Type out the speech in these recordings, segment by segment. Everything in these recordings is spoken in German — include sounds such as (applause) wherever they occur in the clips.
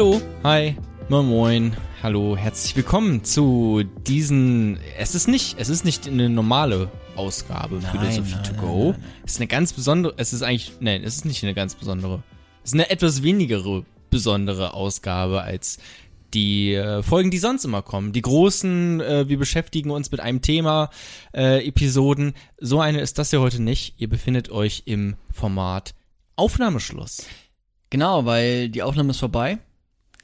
Hallo, hi, moin moin, hallo, herzlich willkommen zu diesen. Es ist nicht, es ist nicht eine normale Ausgabe Nein, Philosophie nein, to nein, go. Es ist eine ganz besondere. Es ist eigentlich, nein, es ist nicht eine ganz besondere. Es ist eine etwas wenigere besondere Ausgabe als die äh, Folgen, die sonst immer kommen. Die großen, äh, wir beschäftigen uns mit einem Thema, äh, Episoden. So eine ist das ja heute nicht. Ihr befindet euch im Format Aufnahmeschluss. Genau, weil die Aufnahme ist vorbei.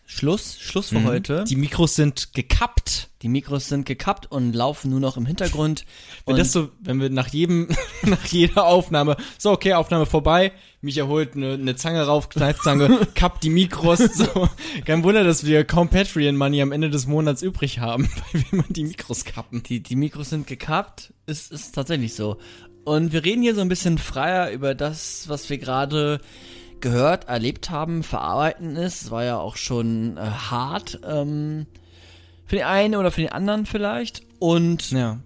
Schluss, Schluss für Mhm. heute. Die Mikros sind gekappt. Die Mikros sind gekappt und laufen nur noch im Hintergrund. Wenn das so, wenn wir nach jedem, (laughs) nach jeder Aufnahme, so okay, Aufnahme vorbei, Micha holt eine, eine Zange rauf, Kneifzange, (laughs) kappt die Mikros, so. Kein Wunder, dass wir kaum Patreon-Money am Ende des Monats übrig haben, (laughs) weil wir immer die Mikros kappen. die, die Mikros sind gekappt. Ist, ist tatsächlich so. Und wir reden hier so ein bisschen freier über das, was wir gerade gehört, erlebt haben, verarbeiten ist. Es war ja auch schon äh, hart. Ähm, für den einen oder für den anderen vielleicht. Und Ja.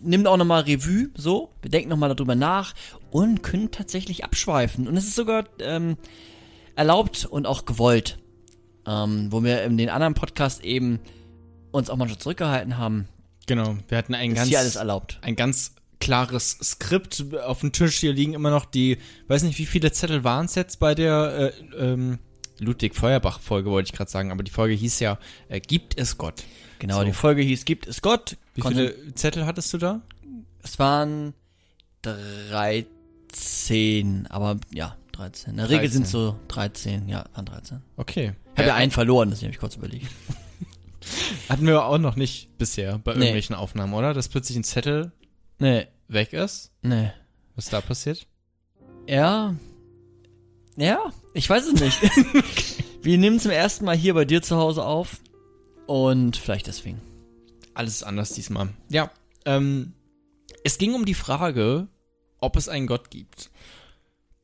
nimmt auch nochmal Revue, so. Wir denken nochmal darüber nach und können tatsächlich abschweifen. Und es ist sogar ähm, erlaubt und auch gewollt. Ähm, wo wir in den anderen Podcast eben uns auch manchmal zurückgehalten haben, Genau. Wir hatten ein ist ganz, hier alles erlaubt. ein ganz klares Skript auf dem Tisch. Hier liegen immer noch die, weiß nicht, wie viele Zettel waren es jetzt bei der, äh, ähm, Ludwig Feuerbach Folge wollte ich gerade sagen, aber die Folge hieß ja, äh, gibt es Gott? Genau, So. die Folge hieß Gibt es Gott? Wie viele Zettel hattest du da? Es waren 13, aber ja, 13. In der Regel 13. sind es so 13, ja, waren 13. Okay. Ich habe ja einen verloren, deswegen habe ich kurz überlegt. (laughs) (laughs) Hatten wir auch noch nicht bisher bei Nee. irgendwelchen Aufnahmen, oder? Dass plötzlich ein Zettel Nee, weg ist? nee. Was ist da passiert? Ja. Ja, ich weiß es nicht. (laughs) Wir nehmen zum ersten Mal hier bei dir zu Hause auf. Und vielleicht deswegen. Alles ist anders diesmal. Ja. Ähm, es ging um die Frage, ob es einen Gott gibt.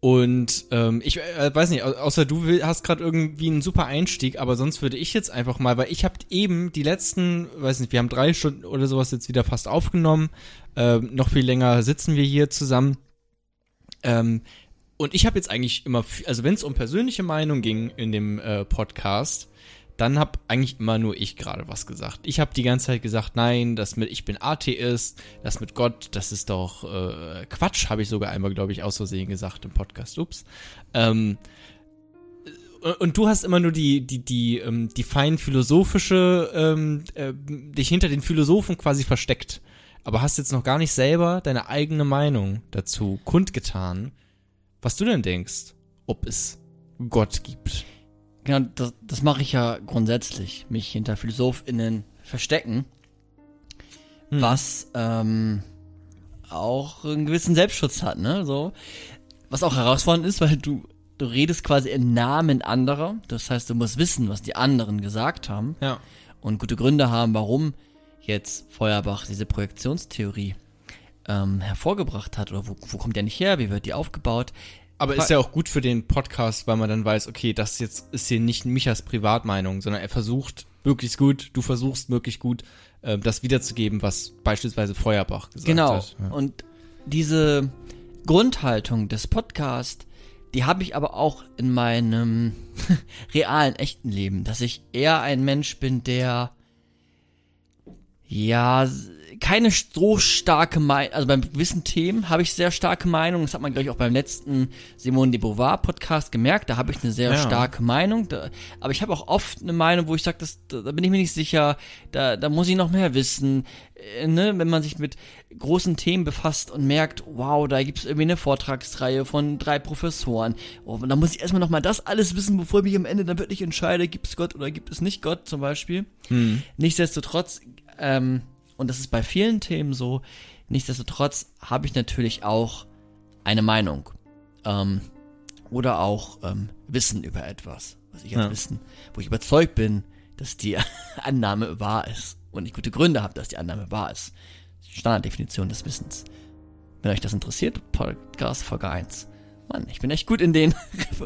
Und ähm, ich äh, weiß nicht, au- außer du will, hast gerade irgendwie einen super Einstieg, aber sonst würde ich jetzt einfach mal, weil ich habe eben die letzten, weiß nicht, wir haben drei Stunden oder sowas jetzt wieder fast aufgenommen. Ähm, noch viel länger sitzen wir hier zusammen. Ähm, und ich habe jetzt eigentlich immer, also wenn es um persönliche Meinung ging in dem äh, Podcast, dann hab eigentlich immer nur ich gerade was gesagt. Ich habe die ganze Zeit gesagt, nein, das mit ich bin Atheist, das mit Gott, das ist doch äh, Quatsch, habe ich sogar einmal, glaube ich, aus Versehen gesagt im Podcast. Ups. Ähm, und- und du hast immer nur die die die ähm, die fein philosophische ähm, äh, dich hinter den Philosophen quasi versteckt, aber hast jetzt noch gar nicht selber deine eigene Meinung dazu kundgetan, was du denn denkst, ob es Gott gibt. Genau, das, das mache ich ja grundsätzlich. Mich hinter PhilosophInnen verstecken. Hm. Was ähm, auch einen gewissen Selbstschutz hat, ne? So. Was auch herausfordernd ist, weil du, du redest quasi im Namen anderer. Das heißt, du musst wissen, was die anderen gesagt haben. Ja. und gute Gründe haben, warum jetzt Feuerbach diese Projektionstheorie ähm, hervorgebracht hat oder wo, wo kommt der nicht her, wie wird die aufgebaut. Aber ist ja auch gut für den Podcast, weil man dann weiß, okay, das jetzt ist hier nicht Michas Privatmeinung, sondern er versucht möglichst gut, du versuchst möglichst gut, äh, das wiederzugeben, was beispielsweise Feuerbach gesagt genau. hat. Ja. Und diese Grundhaltung des Podcasts, die habe ich aber auch in meinem (laughs) realen, echten Leben, dass ich eher ein Mensch bin, der ja keine so starke Meinung, also beim gewissen Themen habe ich sehr starke Meinung. Das hat man, glaube ich, auch beim letzten Simone de Beauvoir Podcast gemerkt. Da habe ich eine sehr Ja. starke Meinung. Da, aber ich habe auch oft eine Meinung, wo ich sage, da, da bin ich mir nicht sicher. Da, da muss ich noch mehr wissen. Äh, ne? Wenn man sich mit großen Themen befasst und merkt, wow, da gibt es irgendwie eine Vortragsreihe von drei Professoren. Oh, und da muss ich erstmal noch mal das alles wissen, bevor ich mich am Ende dann wirklich entscheide, gibt es Gott oder gibt es nicht Gott zum Beispiel. Hm. Nichtsdestotrotz, ähm, und das ist bei vielen Themen so, nichtsdestotrotz habe ich natürlich auch eine Meinung. Ähm, oder auch ähm, Wissen über etwas, was ich als Ja. Wissen, wo ich überzeugt bin, dass die (laughs) Annahme wahr ist. Und ich gute Gründe habe, dass die Annahme wahr ist. Die Standarddefinition des Wissens. Wenn euch das interessiert, Podcast Folge 1. Mann, ich bin echt gut in den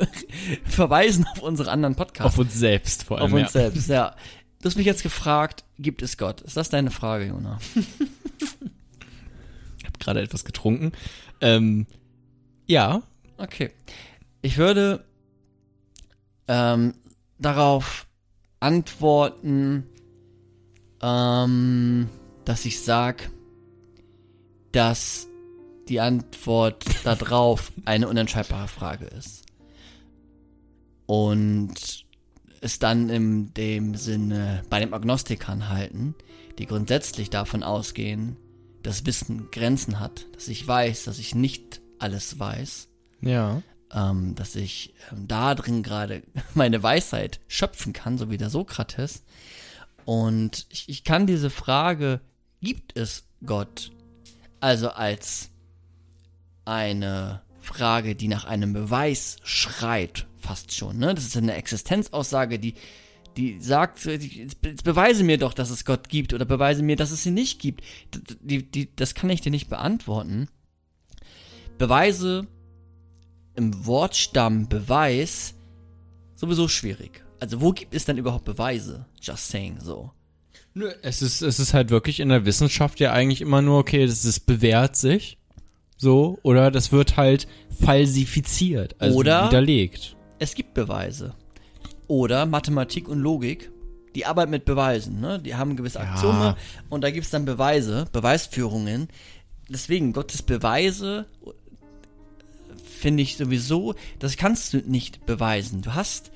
(laughs) Verweisen auf unsere anderen Podcasts. Auf uns selbst vor allem. Auf uns ja. selbst, ja. Du hast mich jetzt gefragt, gibt es Gott? Ist das deine Frage, Jona? (laughs) Ich habe gerade etwas getrunken. Ähm, ja, Okay. Ich würde ähm, darauf antworten, ähm, dass ich sag, dass die Antwort darauf eine unentscheidbare Frage ist. Und es dann in dem Sinne bei den Agnostikern halten, die grundsätzlich davon ausgehen, dass Wissen Grenzen hat, dass ich weiß, dass ich nicht alles weiß, Ja. ähm, dass ich ähm, da drin gerade (laughs) meine Weisheit schöpfen kann, so wie der Sokrates. Und ich, ich kann diese Frage, gibt es Gott, also als eine Frage, die nach einem Beweis schreit, fast schon. Ne? Das ist eine Existenzaussage, die, die sagt, jetzt beweise mir doch, dass es Gott gibt oder beweise mir, dass es ihn nicht gibt. Die, die, das kann ich dir nicht beantworten. Beweise im Wortstamm Beweis sowieso schwierig. Also wo gibt es denn überhaupt Beweise? Just saying so. Nö, es ist, es ist halt wirklich in der Wissenschaft ja eigentlich immer nur, okay, das ist bewährt sich. So, oder das wird halt falsifiziert, also Oder- widerlegt. Es gibt Beweise. Oder Mathematik und Logik, die arbeiten mit Beweisen, ne? Die haben gewisse Ja. Axiome und da gibt es dann Beweise, Beweisführungen. Deswegen, Gottes Beweise finde ich sowieso, das kannst du nicht beweisen. Du hast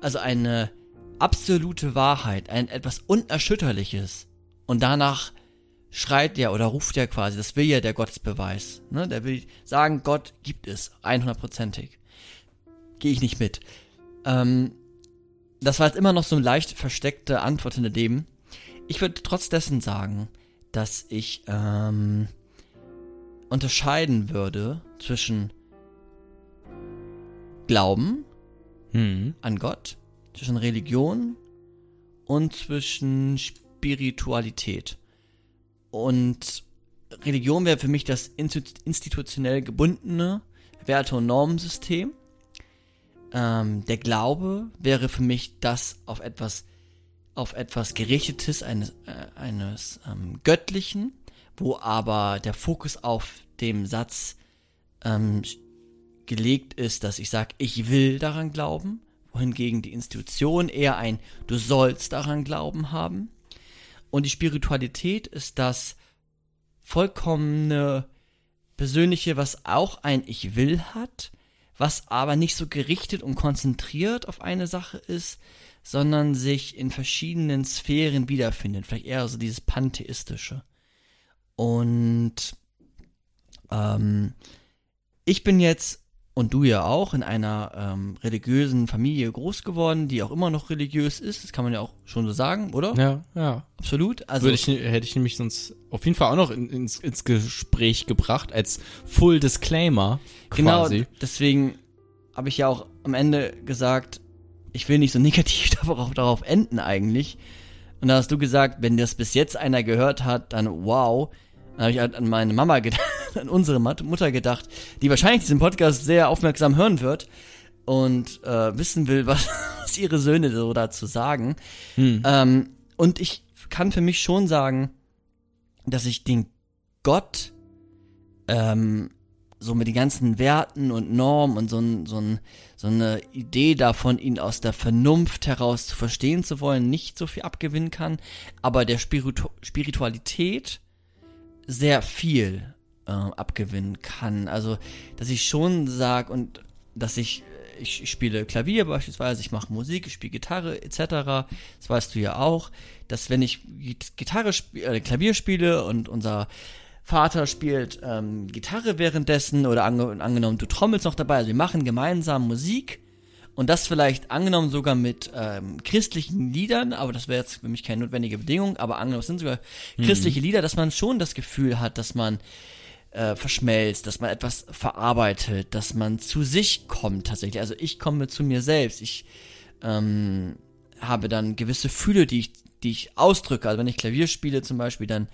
also eine absolute Wahrheit, ein etwas Unerschütterliches. Und danach schreit ja oder ruft ja quasi, das will ja der Gottesbeweis. Ne? Der will sagen, Gott gibt es, 100%ig. Gehe ich nicht mit. Ähm, das war jetzt immer noch so eine leicht versteckte Antwort hinter dem. Ich würde trotz dessen sagen, dass ich ähm, unterscheiden würde zwischen Glauben Hm. an Gott, zwischen Religion und zwischen Spiritualität. Und Religion wäre für mich das institu- institutionell gebundene Werte- und Normensystem. Ähm, der Glaube wäre für mich das auf etwas, auf etwas gerichtetes, eines, äh, eines ähm, Göttlichen, wo aber der Fokus auf dem Satz ähm, gelegt ist, dass ich sage, ich will daran glauben, wohingegen die Institution eher ein Du sollst daran glauben haben. Und die Spiritualität ist das vollkommene Persönliche, was auch ein Ich will hat, was aber nicht so gerichtet und konzentriert auf eine Sache ist, sondern sich in verschiedenen Sphären wiederfindet. Vielleicht eher so dieses Pantheistische. Und ähm, ich bin jetzt und du ja auch in einer ähm, religiösen Familie groß geworden, die auch immer noch religiös ist. Das kann man ja auch schon so sagen, oder? Ja, ja. Absolut. Also ich, hätte ich nämlich sonst auf jeden Fall auch noch in, ins, ins Gespräch gebracht, als Full Disclaimer genau quasi. deswegen habe ich ja auch am Ende gesagt, ich will nicht so (laughs) negativ darauf, darauf enden eigentlich. Und da hast du gesagt, wenn das bis jetzt einer gehört hat, dann wow. Dann habe ich halt an meine Mama gedacht, (laughs) an unsere Mutter gedacht, die wahrscheinlich diesen Podcast sehr aufmerksam hören wird und äh, wissen will, (laughs) was, was ihre Söhne so dazu sagen. Hm. Ähm, und ich kann für mich schon sagen, dass ich den Gott ähm, so mit den ganzen Werten und Normen und so, ein, so, ein, so eine Idee davon, ihn aus der Vernunft heraus zu verstehen zu wollen, nicht so viel abgewinnen kann, aber der Spiritu Spiritualität sehr viel äh, abgewinnen kann. Also, dass ich schon sage und dass ich, ich, ich spiele Klavier beispielsweise, ich mache Musik, ich spiele Gitarre etc. Das weißt du ja auch, dass wenn ich Git- Gitarre spiele, äh, Klavier spiele und unser Vater spielt ähm, Gitarre währenddessen oder ange angenommen, du trommelst noch dabei, also wir machen gemeinsam Musik und das vielleicht angenommen sogar mit ähm, christlichen Liedern, aber das wäre jetzt für mich keine notwendige Bedingung, aber angenommen, es sind sogar christliche Lieder, dass man schon das Gefühl hat, dass man äh, verschmelzt, dass man etwas verarbeitet, dass man zu sich kommt tatsächlich. Also ich komme zu mir selbst. Ich ähm, habe dann gewisse Fühle, die ich, die ich ausdrücke. Also wenn ich Klavier spiele zum Beispiel, dann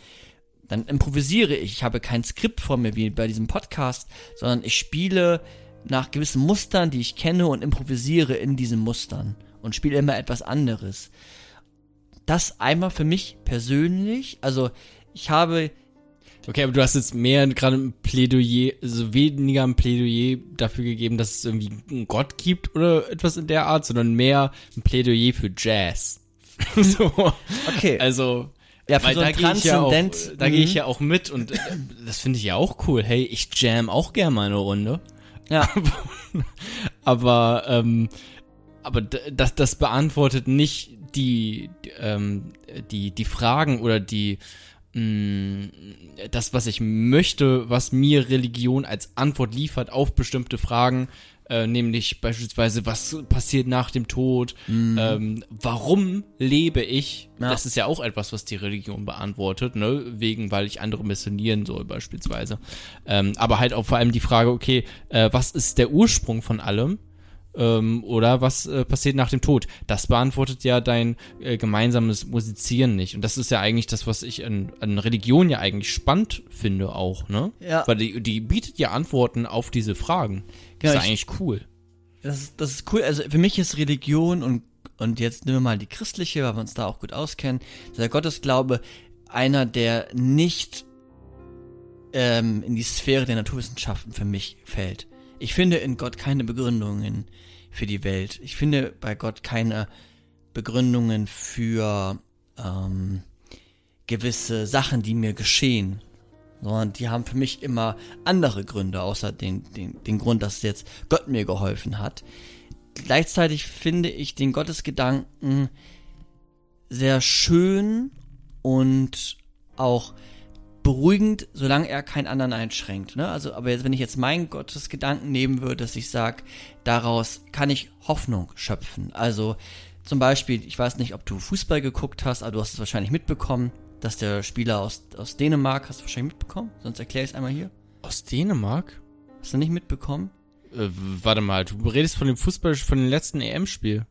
dann improvisiere ich. Ich habe kein Skript vor mir wie bei diesem Podcast, sondern ich spiele nach gewissen Mustern, die ich kenne und improvisiere in diesen Mustern und spiele immer etwas anderes. Das einmal für mich persönlich, also ich habe Okay, aber du hast jetzt mehr gerade ein Plädoyer, also weniger ein Plädoyer dafür gegeben, dass es irgendwie einen Gott gibt oder etwas in der Art, sondern mehr ein Plädoyer für Jazz. (laughs) so. Okay. Also, Ja, für weil so da gehe ich, ja auch, Transzendent- da gehe ich Mhm. ja auch mit und äh, das finde ich ja auch cool. Hey, ich jam auch gerne mal eine Runde. ja. (laughs) Aber, ähm, aber das, das beantwortet nicht die, die, ähm, die, die Fragen oder die, das, was ich möchte, was mir Religion als Antwort liefert auf bestimmte Fragen, äh, nämlich beispielsweise, was passiert nach dem Tod, ähm, warum lebe ich? Ja. Das ist ja auch etwas, was die Religion beantwortet, ne? Wegen, weil ich andere missionieren soll, beispielsweise. Ähm, aber halt auch vor allem die Frage, okay, äh, was ist der Ursprung von allem? Ähm, oder was äh, passiert nach dem Tod? Das beantwortet ja dein äh, gemeinsames Musizieren nicht. Und das ist ja eigentlich das, was ich an, an Religion ja eigentlich spannend finde auch, ne? Ja. Weil die, die bietet ja Antworten auf diese Fragen. Genau, ist ja ich- eigentlich cool. Das ist, das ist cool. Also für mich ist Religion und, und jetzt nehmen wir mal die christliche, weil wir uns da auch gut auskennen. Der Gottesglaube einer, der nicht ähm, in die Sphäre der Naturwissenschaften für mich fällt. Ich finde in Gott keine Begründungen für die Welt. Ich finde bei Gott keine Begründungen für ähm, gewisse Sachen, die mir geschehen. Sondern die haben für mich immer andere Gründe, außer den, den, den Grund, dass jetzt Gott mir geholfen hat. Gleichzeitig finde ich den Gottesgedanken sehr schön und auch beruhigend, solange er keinen anderen einschränkt. Ne? Also, aber jetzt, wenn ich jetzt meinen Gottesgedanken nehmen würde, dass ich sage, daraus kann ich Hoffnung schöpfen. Also zum Beispiel, ich weiß nicht, ob du Fußball geguckt hast, aber du hast es wahrscheinlich mitbekommen, dass der Spieler aus, aus Dänemark, hast du wahrscheinlich mitbekommen? Sonst erkläre ich es einmal hier. Aus Dänemark? Hast du nicht mitbekommen? Äh, warte mal, du redest von dem Fußball, von dem letzten EM-Spiel.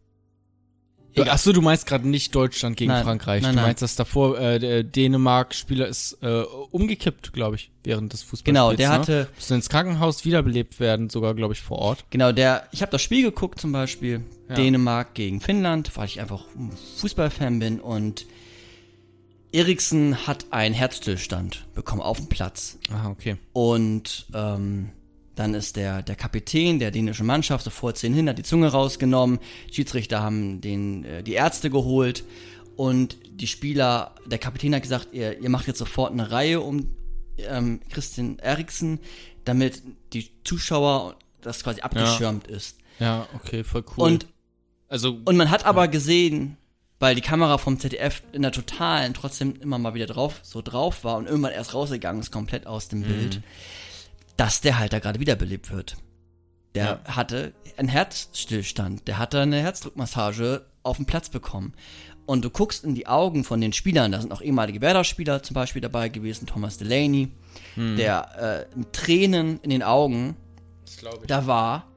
Egal. Achso, du meinst gerade nicht Deutschland gegen Nein, Frankreich. nein, du meinst, dass davor äh, der Dänemark-Spieler ist äh, umgekippt, glaube ich, während des Fußballs. Genau, der ne? hatte, Musste ins Krankenhaus wiederbelebt werden, sogar, glaube ich, vor Ort. genau, der, ich habe das Spiel geguckt zum Beispiel, Ja. Dänemark gegen Finnland, weil ich einfach ein Fußballfan bin und Eriksen hat einen Herzstillstand bekommen auf dem Platz. Ah, okay. Und ähm, dann ist der, der Kapitän der dänischen Mannschaft sofort zehn hin, hat die Zunge rausgenommen. Schiedsrichter haben den, äh, die Ärzte geholt und die Spieler, der Kapitän hat gesagt, ihr, ihr macht jetzt sofort eine Reihe um ähm, Christian Eriksen, damit die Zuschauer das quasi abgeschirmt ist. Ja, okay, voll cool. Und also, und man hat aber gesehen, weil die Kamera vom ZDF in der Totalen trotzdem immer mal wieder drauf, so drauf war und irgendwann erst rausgegangen ist, komplett aus dem Bild, dass der halt da gerade wiederbelebt wird. Der hatte einen Herzstillstand, der hatte eine Herzdruckmassage auf dem Platz bekommen. Und du guckst in die Augen von den Spielern, da sind auch ehemalige Werder-Spieler zum Beispiel dabei gewesen, Thomas Delaney, der äh, mit Tränen in den Augen da war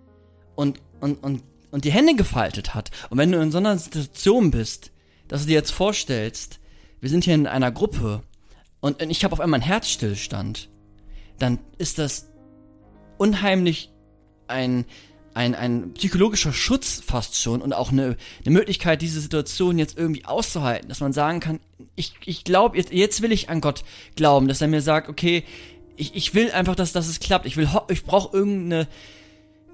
und, und, und, und die Hände gefaltet hat. Und wenn du in so einer Situation bist, dass du dir jetzt vorstellst, wir sind hier in einer Gruppe und, und ich habe auf einmal einen Herzstillstand, dann ist das unheimlich ein, ein, ein psychologischer Schutz fast schon und auch eine, eine Möglichkeit, diese Situation jetzt irgendwie auszuhalten, dass man sagen kann, ich, ich glaube, jetzt, jetzt will ich an Gott glauben, dass er mir sagt, okay, ich, ich will einfach, dass, dass es klappt. Ich will, ich brauche irgendeine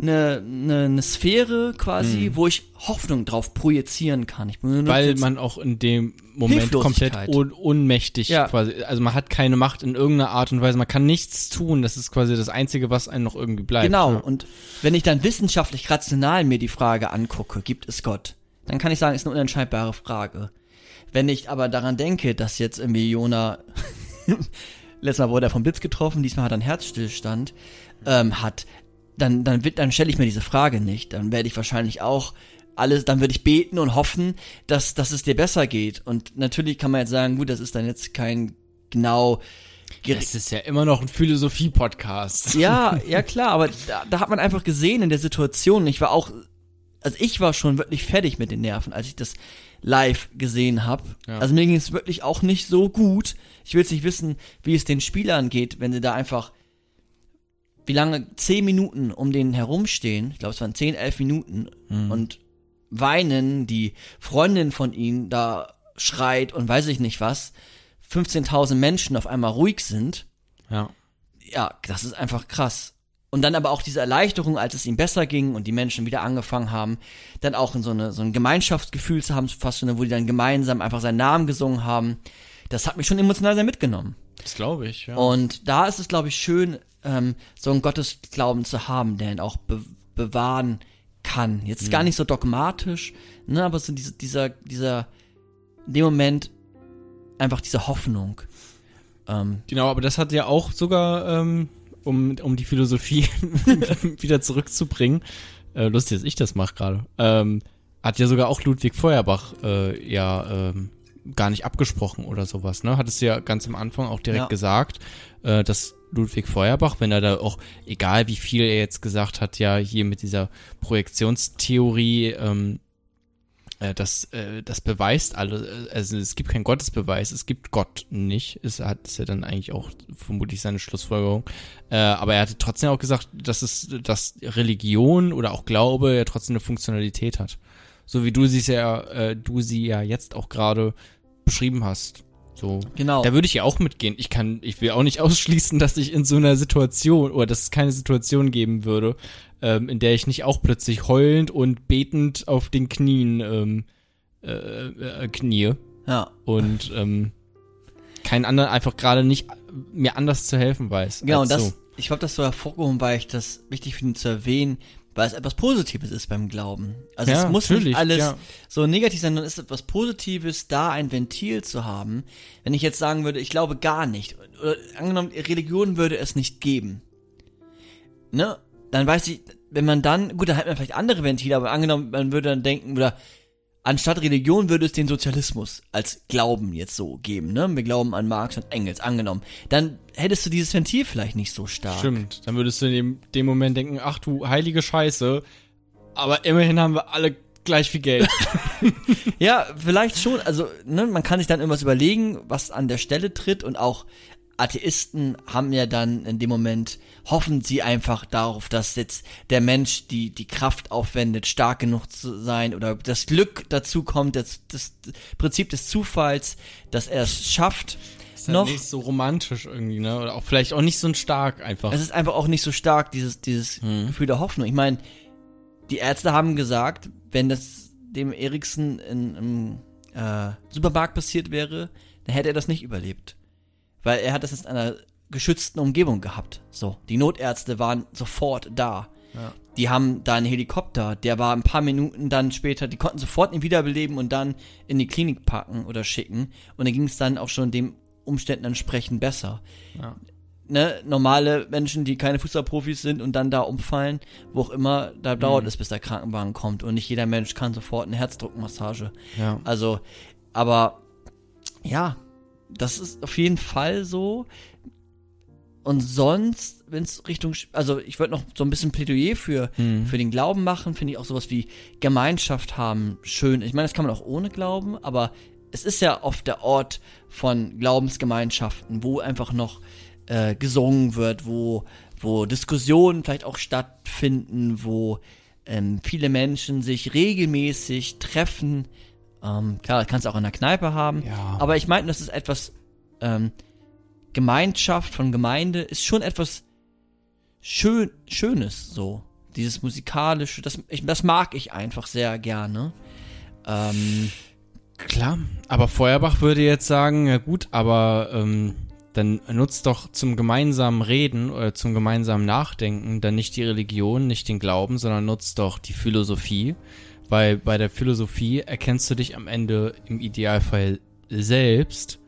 eine, eine, eine Sphäre quasi, wo ich Hoffnung drauf projizieren kann. Mhm. Weil man auch in dem Moment komplett un unmächtig Ja. quasi, also man hat keine Macht in irgendeiner Art und Weise, man kann nichts tun, das ist quasi das Einzige, was einem noch irgendwie bleibt. Genau, Ja. und wenn ich dann wissenschaftlich rational mir die Frage angucke, gibt es Gott, dann kann ich sagen, ist eine unentscheidbare Frage. Wenn ich aber daran denke, dass jetzt irgendwie Jona, (laughs) letztes Mal wurde er vom Blitz getroffen, diesmal hat er einen Herzstillstand, ähm, hat, dann, dann, wird- dann stelle ich mir diese Frage nicht. Dann werde ich wahrscheinlich auch alles, dann würde ich beten und hoffen, dass, dass es dir besser geht. Und natürlich kann man jetzt sagen, gut, das ist dann jetzt kein genau Es ist ja immer noch ein Philosophie-Podcast. ja, (laughs) ja klar, aber da, da hat man einfach gesehen in der Situation, ich war auch, also ich war schon wirklich fertig mit den Nerven, als ich das live gesehen habe. Ja. Also mir ging es wirklich auch nicht so gut. Ich will jetzt nicht wissen, wie es den Spielern geht, wenn sie da einfach, wie lange, zehn Minuten um den herumstehen, ich glaube es waren zehn, elf Minuten und weinen, die Freundin von ihnen da schreit und weiß ich nicht was, 15.000 Menschen auf einmal ruhig sind Ja. Ja, das ist einfach krass. Und dann aber auch diese Erleichterung, als es ihm besser ging und die Menschen wieder angefangen haben, dann auch in so, eine, so ein Gemeinschaftsgefühl zu haben, fast schon, wo die dann gemeinsam einfach seinen Namen gesungen haben. Das hat mich schon emotional sehr mitgenommen. Das glaube ich, ja. Und da ist es, glaube ich, schön, ähm, so einen Gottesglauben zu haben, der ihn auch be bewahren kann. Jetzt Mhm. gar nicht so dogmatisch, ne, aber so diese, dieser, dieser, in dem Moment einfach diese Hoffnung. Ähm, Genau, aber das hat ja auch sogar, ähm, um, um die Philosophie (laughs) wieder zurückzubringen, äh, lustig, dass ich das mache gerade, ähm, hat ja sogar auch Ludwig Feuerbach äh, ja ähm, gar nicht abgesprochen oder sowas, ne? Hat es ja ganz am Anfang auch direkt Ja. gesagt, äh, dass Ludwig Feuerbach, wenn er da auch, egal wie viel er jetzt gesagt hat, ja hier mit dieser Projektionstheorie, ähm, äh, das, äh, das beweist alle, also es gibt keinen Gottesbeweis, es gibt Gott nicht. Es hat ist ja dann eigentlich auch vermutlich seine Schlussfolgerung. Äh, aber er hatte trotzdem auch gesagt, dass es, dass Religion oder auch Glaube ja trotzdem eine Funktionalität hat. So wie du sie ja, äh, du sie ja jetzt auch gerade beschrieben hast. So. genau. Da würde ich ja auch mitgehen. Ich kann, ich will auch nicht (laughs) ausschließen, dass ich in so einer Situation oder dass es keine Situation geben würde, ähm, in der ich nicht auch plötzlich heulend und betend auf den Knien ähm, äh, äh, knie ja. und ähm, keinen anderen einfach gerade nicht mir anders zu helfen weiß. Genau, und das, so. ich glaube, das so hervorgehoben, weil ich das wichtig finde zu erwähnen, weil es etwas Positives ist beim Glauben. Also Ja, es muss nicht alles ja. so negativ sein, sondern es ist etwas Positives, da ein Ventil zu haben. Wenn ich jetzt sagen würde, ich glaube gar nicht, oder angenommen, Religion würde es nicht geben, ne, dann weiß ich, wenn man dann, gut, dann hat man vielleicht andere Ventile, aber angenommen, man würde dann denken, oder anstatt Religion würde es den Sozialismus als Glauben jetzt so geben, ne? Wir glauben an Marx und Engels, angenommen. Dann hättest du dieses Ventil vielleicht nicht so stark. Stimmt. Dann würdest du in dem, dem Moment denken, ach du heilige Scheiße, aber immerhin haben wir alle gleich viel Geld. (laughs) Ja, vielleicht schon. Also, ne, man kann sich dann irgendwas überlegen, was an der Stelle tritt und auch Atheisten haben ja dann in dem Moment, hoffen sie einfach darauf, dass jetzt der Mensch die, die Kraft aufwendet, stark genug zu sein oder das Glück dazu kommt, das, das Prinzip des Zufalls, dass er es schafft. Ist halt noch, nicht so romantisch irgendwie, ne? Oder auch vielleicht auch nicht so stark einfach. es ist einfach auch nicht so stark, dieses, dieses Gefühl der Hoffnung. Ich meine, die Ärzte haben gesagt, wenn das dem Eriksen in, im äh, Supermarkt passiert wäre, dann hätte er das nicht überlebt. Weil er hat das in einer geschützten Umgebung gehabt. So, die Notärzte waren sofort da. Ja. Die haben da einen Helikopter, der war ein paar Minuten dann später, die konnten sofort ihn wiederbeleben und dann in die Klinik packen oder schicken. Und dann ging es dann auch schon dem Umständen entsprechend besser Ja. ne, normale Menschen, die keine Fußballprofis sind und dann da umfallen, wo auch immer, da dauert es, bis der Krankenwagen kommt und nicht jeder Mensch kann sofort eine Herzdruckmassage. Ja. Also, aber ja, das ist auf jeden Fall so. Und sonst, wenn es Richtung, also ich würde noch so ein bisschen Plädoyer für, Mhm. für den Glauben machen, finde ich auch sowas wie Gemeinschaft haben schön. Ich meine, das kann man auch ohne Glauben, aber es ist ja oft der Ort von Glaubensgemeinschaften, wo einfach noch äh, gesungen wird, wo, wo Diskussionen vielleicht auch stattfinden, wo ähm, viele Menschen sich regelmäßig treffen. Ähm, klar, das kannst du auch in der Kneipe haben. Ja. Aber ich meine, das ist etwas, ähm, Gemeinschaft von Gemeinde ist schon etwas schön, Schönes, so. Dieses musikalische, das, ich, das mag ich einfach sehr gerne. Ähm, Klar, aber Feuerbach würde jetzt sagen, ja gut, aber ähm, dann nutzt doch zum gemeinsamen Reden oder zum gemeinsamen Nachdenken dann nicht die Religion, nicht den Glauben, sondern nutzt doch die Philosophie, weil bei der Philosophie erkennst du dich am Ende im Idealfall selbst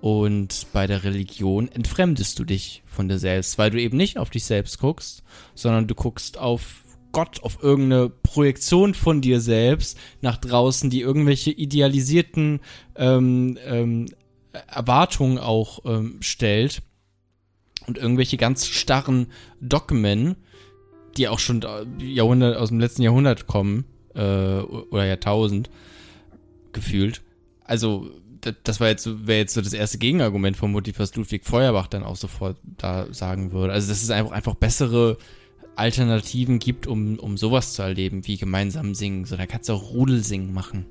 und bei der Religion entfremdest du dich von dir selbst, weil du eben nicht auf dich selbst guckst, sondern du guckst auf Gott, auf irgendeine Projektion von dir selbst nach draußen, die irgendwelche idealisierten ähm, ähm, Erwartungen auch ähm, stellt und irgendwelche ganz starren Dogmen, die auch schon Jahrhundert aus dem letzten Jahrhundert kommen äh, oder Jahrtausend gefühlt. Also das war jetzt wäre jetzt so das erste Gegenargument vermutlich, was Ludwig Feuerbach dann auch sofort da sagen würde. Also dass es einfach einfach bessere Alternativen gibt, um um sowas zu erleben, wie gemeinsam singen. So da kannst du auch Rudelsingen machen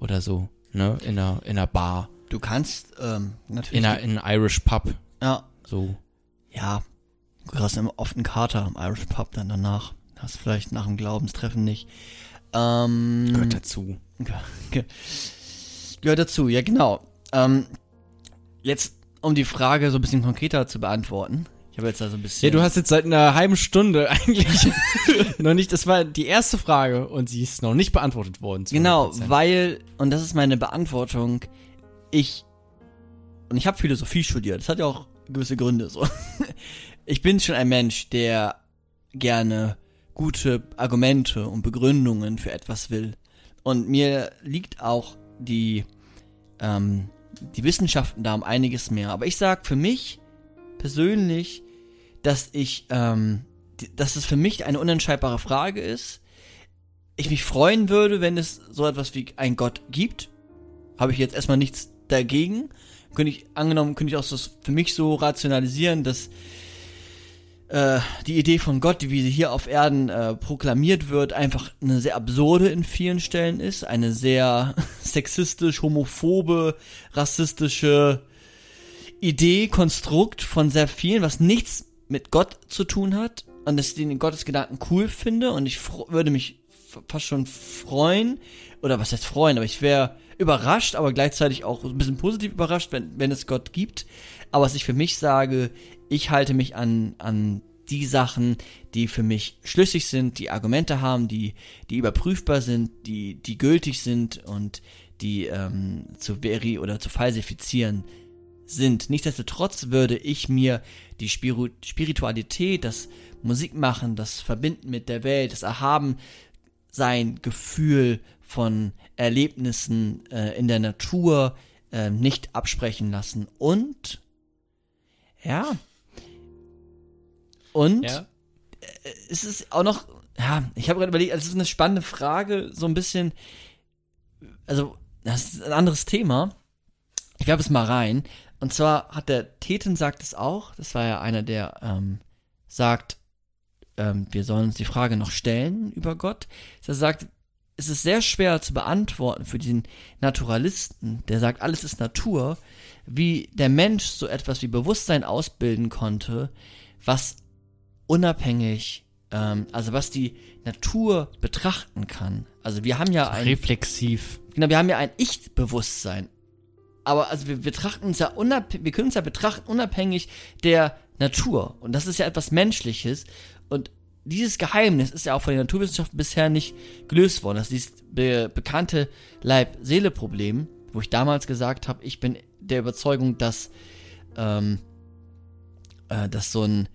oder so, ne, in einer in einer Bar, du kannst ähm, natürlich. in einer in einem Irish Pub, ja, so. ja, du hast immer oft einen Kater im Irish Pub dann danach. Hast vielleicht nach dem Glaubenstreffen nicht. Ähm, Gehört dazu. Ge gehört dazu, ja genau. Ähm, jetzt, um die Frage so ein bisschen konkreter zu beantworten. Ich habe jetzt da so ein bisschen. Ja, du hast jetzt seit einer halben Stunde (laughs) eigentlich (laughs) noch nicht, das war die erste Frage und sie ist noch nicht beantwortet worden. Genau, 100%. weil, und das ist meine Beantwortung, ich, und ich habe Philosophie studiert, das hat ja auch gewisse Gründe so. (laughs) Ich bin schon ein Mensch, der gerne gute Argumente und Begründungen für etwas will. Und mir liegt auch die, ähm, die Wissenschaften da um einiges mehr. Aber ich sag für mich persönlich, dass ich, ähm, dass es für mich eine unentscheidbare Frage ist. Ich mich freuen würde, wenn es so etwas wie ein Gott gibt. Habe ich jetzt erstmal nichts dagegen. Könnte ich, angenommen, könnte ich auch das für mich so rationalisieren, dass äh, die Idee von Gott, wie sie hier auf Erden äh, proklamiert wird, einfach eine sehr absurde in vielen Stellen ist. Eine sehr (laughs) sexistisch, homophobe, rassistische Idee, Konstrukt von sehr vielen, was nichts mit Gott zu tun hat. Und dass ich den Gottesgedanken cool finde und ich würde mich fast schon freuen, oder was heißt freuen, aber ich wäre überrascht, aber gleichzeitig auch ein bisschen positiv überrascht, wenn, wenn es Gott gibt. Aber was ich für mich sage, ich halte mich an, an die Sachen, die für mich schlüssig sind, die Argumente haben, die, die überprüfbar sind, die, die gültig sind und die ähm, zu veri oder zu falsifizieren sind. Nichtsdestotrotz würde ich mir die Spiru Spiritualität, das Musikmachen, das Verbinden mit der Welt, das Erhaben sein Gefühl von Erlebnissen äh, in der Natur äh, nicht absprechen lassen. Und ja. Und Ja. es ist auch noch, ja, ich habe gerade überlegt, es ist eine spannende Frage, so ein bisschen, also, das ist ein anderes Thema. Ich werfe es mal rein. Und zwar hat der Teten sagt es auch, das war ja einer, der ähm, sagt, ähm, wir sollen uns die Frage noch stellen über Gott. Der sagt, es ist sehr schwer zu beantworten für diesen Naturalisten, der sagt, alles ist Natur, wie der Mensch so etwas wie Bewusstsein ausbilden konnte, was unabhängig, ähm, also was die Natur betrachten kann. Also wir haben ja ein, Reflexiv. genau, wir haben ja ein Ich-Bewusstsein. Aber also wir betrachten uns ja unabhängig, wir können uns ja betrachten unabhängig der Natur. Und das ist ja etwas Menschliches. Und dieses Geheimnis ist ja auch von den Naturwissenschaften bisher nicht gelöst worden. Das ist dieses be bekannte Leib-Seele-Problem, wo ich damals gesagt habe, ich bin der Überzeugung, dass ähm, äh, das so ein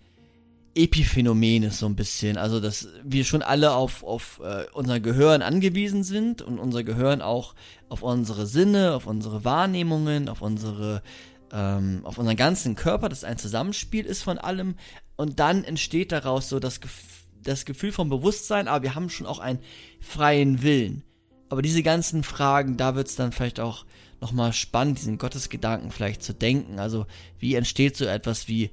Epiphänomen ist so ein bisschen. Also, dass wir schon alle auf, auf äh, unser Gehirn angewiesen sind und unser Gehirn auch auf unsere Sinne, auf unsere Wahrnehmungen, auf unsere, ähm, auf unseren ganzen Körper, das ein Zusammenspiel ist von allem. Und dann entsteht daraus so das, Gef das Gefühl von Bewusstsein, aber wir haben schon auch einen freien Willen. Aber diese ganzen Fragen, da wird's dann vielleicht auch nochmal spannend, diesen Gottesgedanken vielleicht zu denken. Also, wie entsteht so etwas wie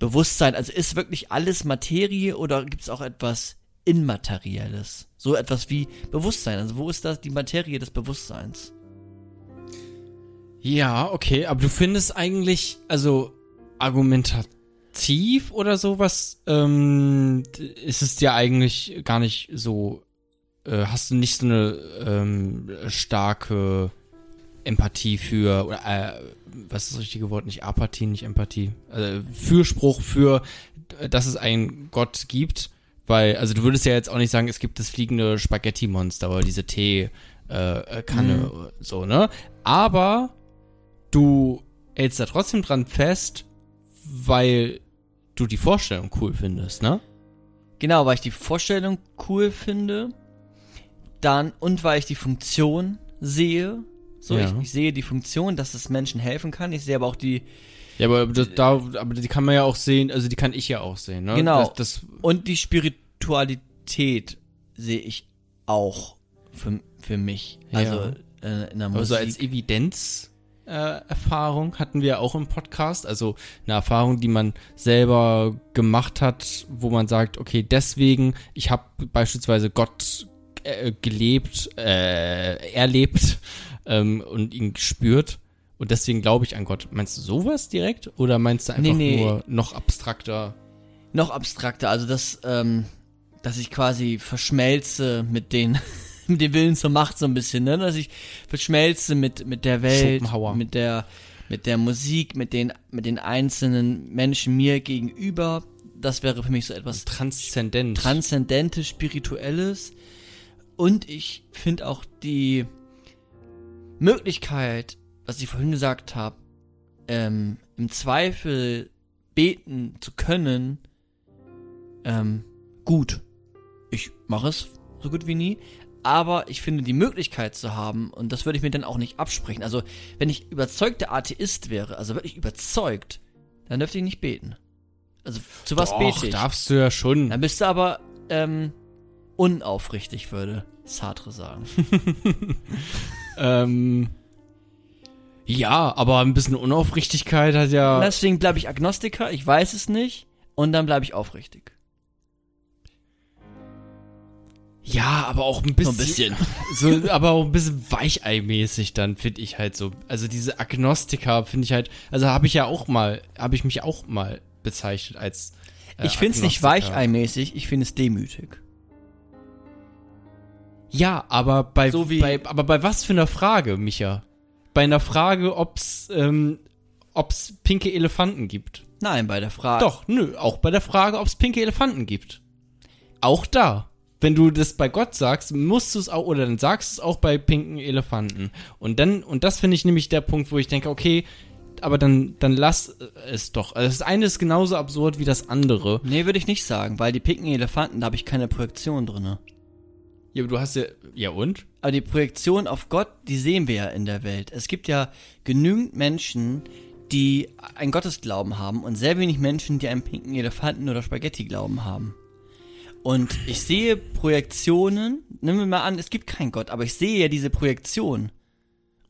Bewusstsein? Also, ist wirklich alles Materie oder gibt's auch etwas Immaterielles? So etwas wie Bewusstsein. Also, wo ist das die Materie des Bewusstseins? Ja, okay, aber du findest eigentlich, also argumentativ oder sowas, ähm, ist es dir eigentlich gar nicht so, äh, hast du nicht so eine ähm, starke Empathie für, oder, äh, was ist das richtige Wort? Nicht Apathie, nicht Empathie. Also Fürspruch für, dass es einen Gott gibt. Weil, also du würdest ja jetzt auch nicht sagen, es gibt das fliegende Spaghetti-Monster oder diese Tee, äh, äh, Kanne, so, ne? Aber du hältst da trotzdem dran fest, weil du die Vorstellung cool findest, ne? Genau, weil ich die Vorstellung cool finde. Dann, und weil ich die Funktion sehe. So, Ja. ich, ich sehe die Funktion, dass es Menschen helfen kann. Ich sehe aber auch die, Ja, aber das, da, aber die kann man ja auch sehen, also die kann ich ja auch sehen, ne? Genau. Das, das, Und die Spiritualität sehe ich auch für, für mich. Also äh, in der Musik. also als Evidenz. Äh, Erfahrung hatten wir auch im Podcast, also eine Erfahrung, die man selber gemacht hat, wo man sagt, okay, deswegen, ich habe beispielsweise Gott äh, gelebt, äh, erlebt ähm, und ihn gespürt Und deswegen glaube ich an Gott. Meinst du sowas direkt? Oder meinst du einfach Nee, nee. nur noch abstrakter? Noch abstrakter, also das, ähm, dass ich quasi verschmelze mit den, (laughs) mit dem Willen zur Macht so ein bisschen, ne? Dass ich verschmelze mit, mit der Welt, mit der, mit der Musik, mit den, mit den einzelnen Menschen mir gegenüber. Das wäre für mich so etwas Transzendent. Transzendentes, Spirituelles. Und ich finde auch die Möglichkeit, was ich vorhin gesagt habe, ähm, im Zweifel beten zu können, ähm, gut. Ich mache es so gut wie nie. Aber ich finde die Möglichkeit zu haben, und das würde ich mir dann auch nicht absprechen. Also, wenn ich überzeugter Atheist wäre, also wirklich überzeugt, dann dürfte ich nicht beten. Also, zu was Doch, bete ich? darfst du ja schon. Dann bist du aber ähm, unaufrichtig, würde Sartre sagen. (laughs) Ähm, ja, aber ein bisschen Unaufrichtigkeit hat ja. Deswegen bleibe ich Agnostiker, ich weiß es nicht, und dann bleibe ich aufrichtig. Ja, aber auch ein bisschen. So ein bisschen. (laughs) So, aber auch ein bisschen weicheimäßig dann, finde ich halt so. Also diese Agnostiker finde ich halt, also habe ich ja auch mal, habe ich mich auch mal bezeichnet als. äh, Ich finde es nicht weicheimäßig, ich finde es demütig. Ja, aber bei, So wie- bei, aber bei was für einer Frage, Micha? Bei einer Frage, ob's, ähm, ob's pinke Elefanten gibt. Nein, bei der Frage. Doch, nö, auch bei der Frage, ob's pinke Elefanten gibt. Auch da. Wenn du das bei Gott sagst, musst du es auch, oder dann sagst du es auch bei pinken Elefanten. Und dann, und das finde ich nämlich der Punkt, wo ich denke, okay, aber dann, dann lass es doch. Also das eine ist genauso absurd wie das andere. Nee, würde ich nicht sagen, weil die pinken Elefanten, da habe ich keine Projektion drinne. Ja, aber du hast ja, ja und? Aber die Projektion auf Gott, die sehen wir ja in der Welt. Es gibt ja genügend Menschen, die einen Gottesglauben haben und sehr wenig Menschen, die einen pinken Elefanten oder Spaghetti-Glauben haben. Und ich sehe Projektionen, nehmen wir mal an, es gibt keinen Gott, aber ich sehe ja diese Projektion.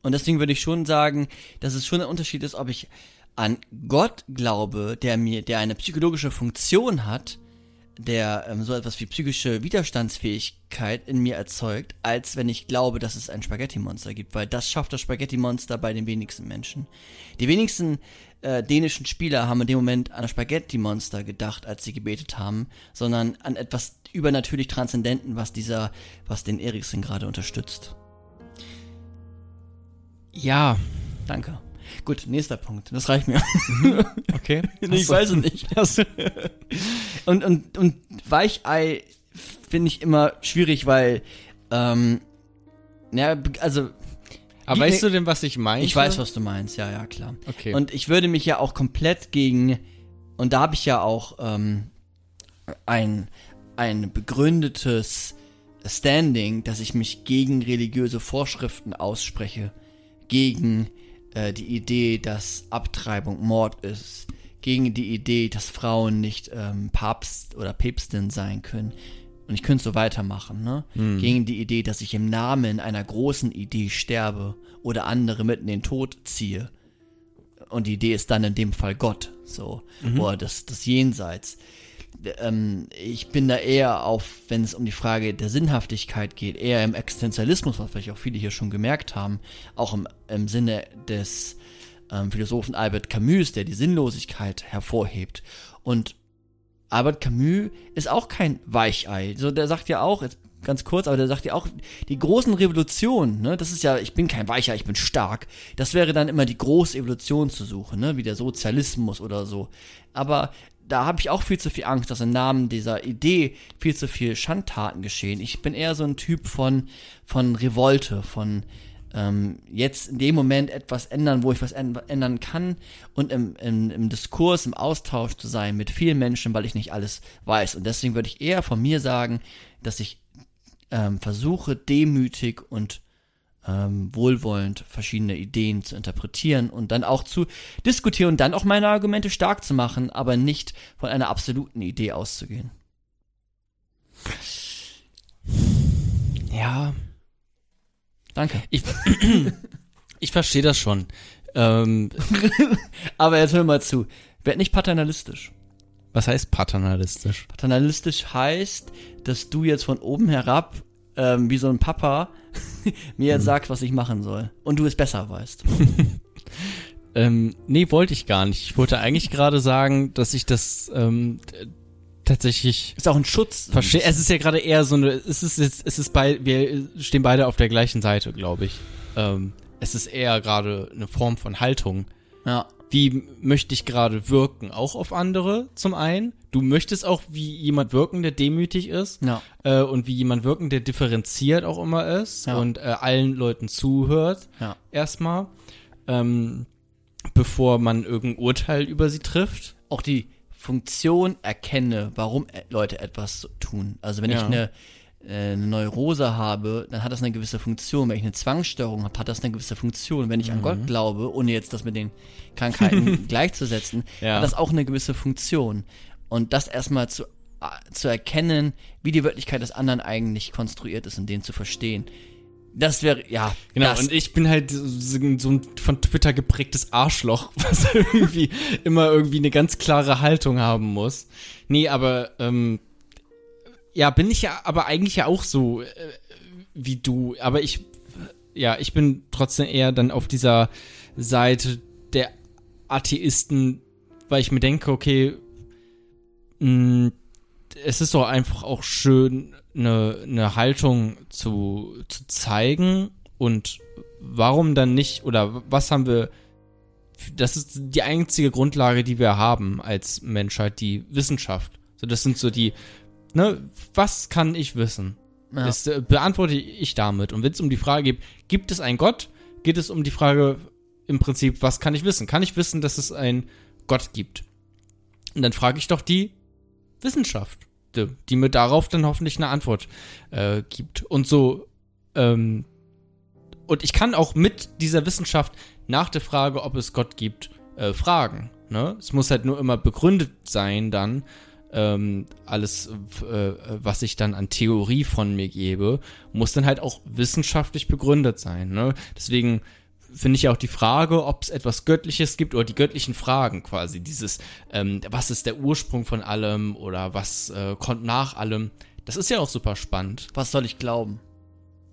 Und deswegen würde ich schon sagen, dass es schon ein Unterschied ist, ob ich an Gott glaube, der mir, der eine psychologische Funktion hat, der ähm, so etwas wie psychische Widerstandsfähigkeit in mir erzeugt, als wenn ich glaube, dass es ein Spaghetti-Monster gibt, weil das schafft das Spaghetti-Monster bei den wenigsten Menschen. Die wenigsten äh, dänischen Spieler haben in dem Moment an Spaghetti-Monster gedacht, als sie gebetet haben, sondern an etwas übernatürlich Transzendenten, was dieser, was den Eriksen gerade unterstützt. Ja. Danke. Gut, nächster Punkt. Das reicht mir. Okay. (laughs) ich weiß es nicht. (laughs) und, und, und Weichei finde ich immer schwierig, weil, ähm, ja, also, Aber Die- weißt du denn, was ich meine? ich weiß, was du meinst, ja, ja, klar. Okay. Und ich würde mich ja auch komplett gegen, und da habe ich ja auch ähm, ein, ein begründetes Standing, dass ich mich gegen religiöse Vorschriften ausspreche, gegen äh, die Idee, dass Abtreibung Mord ist, gegen die Idee, dass Frauen nicht ähm, Papst oder Päpstin sein können. Und ich könnte so weitermachen, ne? Gegen die Idee, dass ich im Namen einer großen Idee sterbe oder andere mitten in den Tod ziehe. Und die Idee ist dann in dem Fall Gott, so. Oder das, das Jenseits. Ähm, ich bin da eher auf, wenn es um die Frage der Sinnhaftigkeit geht, eher im Existenzialismus, was vielleicht auch viele hier schon gemerkt haben, auch im, im Sinne des ähm, Philosophen Albert Camus, der die Sinnlosigkeit hervorhebt. Und Albert Camus ist auch kein Weichei. So, der sagt ja auch, jetzt ganz kurz, aber der sagt ja auch, die großen Revolutionen, ne, das ist ja, ich bin kein Weicher, ich bin stark. Das wäre dann immer die große Evolution zu suchen, ne, wie der Sozialismus oder so. Aber da habe ich auch viel zu viel Angst, dass im Namen dieser Idee viel zu viel Schandtaten geschehen. Ich bin eher so ein Typ von, von Revolte, von ähm, jetzt in dem Moment etwas ändern, wo ich was änd- ändern kann und im, im, im Diskurs, im Austausch zu sein mit vielen Menschen, weil ich nicht alles weiß. Und deswegen würde ich eher von mir sagen, dass ich ähm, versuche, demütig und ähm, wohlwollend verschiedene Ideen zu interpretieren und dann auch zu diskutieren und dann auch meine Argumente stark zu machen, aber nicht von einer absoluten Idee auszugehen. ja. Danke. Ich, (clears throat) ich verstehe das schon. Ähm, (laughs) Aber jetzt hör mal zu. Werd nicht paternalistisch. was heißt paternalistisch? Paternalistisch heißt, dass du jetzt von oben herab, ähm, wie so ein Papa, (laughs) mir jetzt sagst, was ich machen soll. Und du es besser weißt. (laughs) Ähm, nee, wollte ich gar nicht. Ich wollte eigentlich gerade sagen, dass ich das ähm, tatsächlich Ist auch ein Schutz. verstehe. Es ist ja gerade eher so eine, es ist jetzt, es ist bei, wir stehen beide auf der gleichen Seite, glaube ich. Ähm, es ist eher gerade eine Form von Haltung. Ja. Wie möchte ich gerade wirken? Auch auf andere zum einen. Du möchtest auch wie jemand wirken, der demütig ist. Ja. Äh, und wie jemand wirken, der differenziert auch immer ist Ja. und äh, allen Leuten zuhört. Ja. Erstmal. Ähm, bevor man irgendein Urteil über sie trifft. Auch die Funktion erkenne, warum e- Leute etwas tun. Also wenn ich eine, äh, eine Neurose habe, dann hat das eine gewisse Funktion. Wenn ich eine Zwangsstörung habe, hat das eine gewisse Funktion. Wenn ich Mhm. an Gott glaube, ohne jetzt das mit den Krankheiten (laughs) gleichzusetzen, Ja. hat das auch eine gewisse Funktion. Und das erstmal zu, äh, zu erkennen, wie die Wirklichkeit des anderen eigentlich konstruiert ist und den zu verstehen. Das wäre, ja, Genau, das, und ich bin halt so ein von Twitter geprägtes Arschloch, (laughs) was irgendwie immer irgendwie eine ganz klare Haltung haben muss. Nee, aber ähm, ja, bin ich ja aber eigentlich ja auch so äh, wie du. Aber ich, ja, ich bin trotzdem eher dann auf dieser Seite der Atheisten, weil ich mir denke, okay, mh, es ist doch einfach auch schön, eine, eine Haltung zu, zu zeigen und warum dann nicht, oder was haben wir, das ist die einzige Grundlage, die wir haben als Menschheit, die Wissenschaft. So, das sind so die, ne, was kann ich wissen? Ja. Das äh, beantworte ich damit. Und wenn es um die Frage geht, gibt es einen Gott, geht es um die Frage im Prinzip, was kann ich wissen? Kann ich wissen, dass es einen Gott gibt? Und dann frage ich doch die Wissenschaft, die, die mir darauf dann hoffentlich eine Antwort äh, gibt. Und so, ähm, und ich kann auch mit dieser Wissenschaft nach der Frage, ob es Gott gibt, äh, fragen. Ne? Es muss halt nur immer begründet sein dann, ähm, alles, äh, was ich dann an Theorie von mir gebe, muss dann halt auch wissenschaftlich begründet sein. Ne? Deswegen finde ich auch die Frage, ob es etwas Göttliches gibt oder die göttlichen Fragen quasi. Dieses, ähm, was ist der Ursprung von allem oder was äh, kommt nach allem. Das ist ja auch super spannend. was soll ich glauben?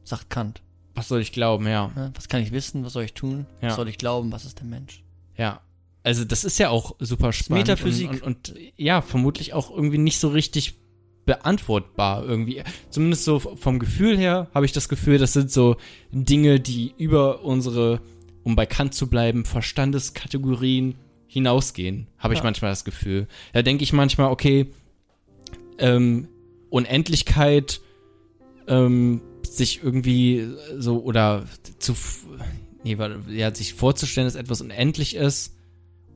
Sagt Kant. Was soll ich glauben, ja. Was kann ich wissen? Was soll ich tun? Ja. Was soll ich glauben? Was ist der Mensch? Ja. Also das ist ja auch super spannend. Metaphysik. Und, und, und ja, vermutlich auch irgendwie nicht so richtig beantwortbar irgendwie. Zumindest so vom Gefühl her habe ich das Gefühl, das sind so Dinge, die über unsere, um bei Kant zu bleiben, Verstandeskategorien hinausgehen, habe ich Ja. manchmal das Gefühl. Da denke ich manchmal, okay, ähm, Unendlichkeit, ähm, sich irgendwie so oder zu, nee, warte, ja, sich vorzustellen, dass etwas unendlich ist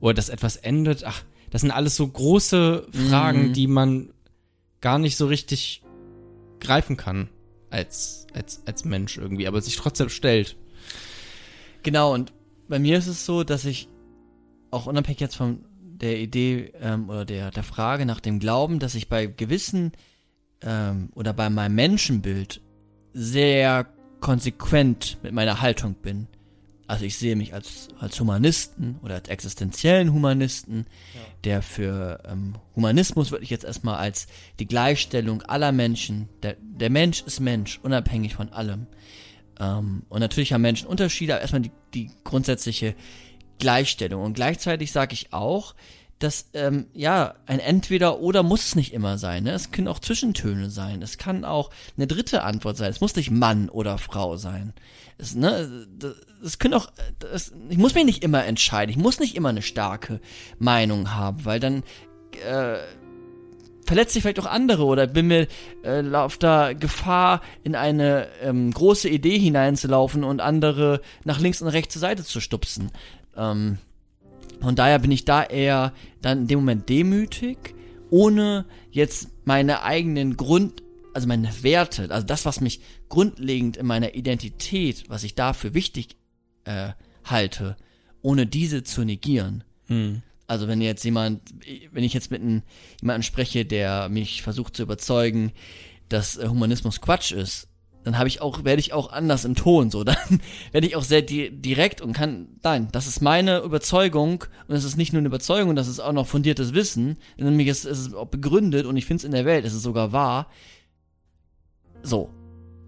oder dass etwas endet, ach, das sind alles so große Fragen, Mhm. die man gar nicht so richtig greifen kann als, als, als Mensch irgendwie, aber sich trotzdem stellt. Genau, und bei mir ist es so, dass ich auch unabhängig jetzt von der Idee ähm, oder der, der Frage nach dem Glauben, dass ich bei gewissen ähm, oder bei meinem Menschenbild sehr konsequent mit meiner Haltung bin. Also ich sehe mich als, als Humanisten oder als existenziellen Humanisten, der für ähm, Humanismus würde ich jetzt erstmal als die Gleichstellung aller Menschen, der, der Mensch ist Mensch, unabhängig von allem. Ähm, und natürlich haben Menschen Unterschiede, aber erstmal die, die grundsätzliche Gleichstellung. Und gleichzeitig sage ich auch, dass, ähm, ja, ein Entweder oder muss es nicht immer sein. Ne? Es können auch Zwischentöne sein. Es kann auch eine dritte Antwort sein. Es muss nicht Mann oder Frau sein. Es, ne, es können auch, das, ich muss mich nicht immer entscheiden. Ich muss nicht immer eine starke Meinung haben, weil dann äh, verletzt sich vielleicht auch andere oder bin mir äh, auf der Gefahr, in eine ähm, große Idee hineinzulaufen und andere nach links und rechts zur Seite zu stupsen. Ähm, von daher bin ich da eher dann in dem Moment demütig, ohne jetzt meine eigenen Grund, also meine Werte, also das, was mich grundlegend in meiner Identität, was ich dafür wichtig äh, halte, ohne diese zu negieren. Hm. Also wenn jetzt jemand, wenn ich jetzt mit einem, jemandem spreche, der mich versucht zu überzeugen, dass äh, Humanismus Quatsch ist, dann habe ich auch, werde ich auch anders im Ton, so, (laughs) dann werde ich auch sehr di direkt und kann, nein, das ist meine Überzeugung und es ist nicht nur eine Überzeugung, das ist auch noch fundiertes Wissen, nämlich ist es ist auch begründet und ich finde es in der Welt, es ist sogar wahr. So.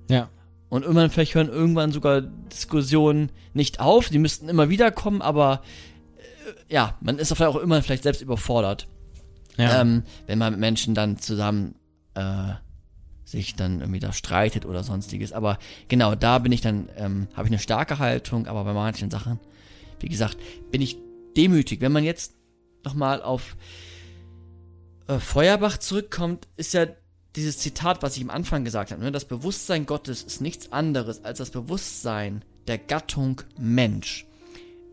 Ja. Und irgendwann, vielleicht hören irgendwann sogar Diskussionen nicht auf, die müssten immer wieder kommen, aber äh, ja, man ist auch immer vielleicht selbst überfordert. Ja. Ähm, wenn man mit Menschen dann zusammen äh, sich dann irgendwie da streitet oder sonstiges. Aber genau, da bin ich dann, ähm, habe ich eine starke Haltung, aber bei manchen Sachen, wie gesagt, bin ich demütig. Wenn man jetzt nochmal auf äh, Feuerbach zurückkommt, ist ja dieses Zitat, was ich am Anfang gesagt habe, ne? das Bewusstsein Gottes ist nichts anderes als das Bewusstsein der Gattung Mensch.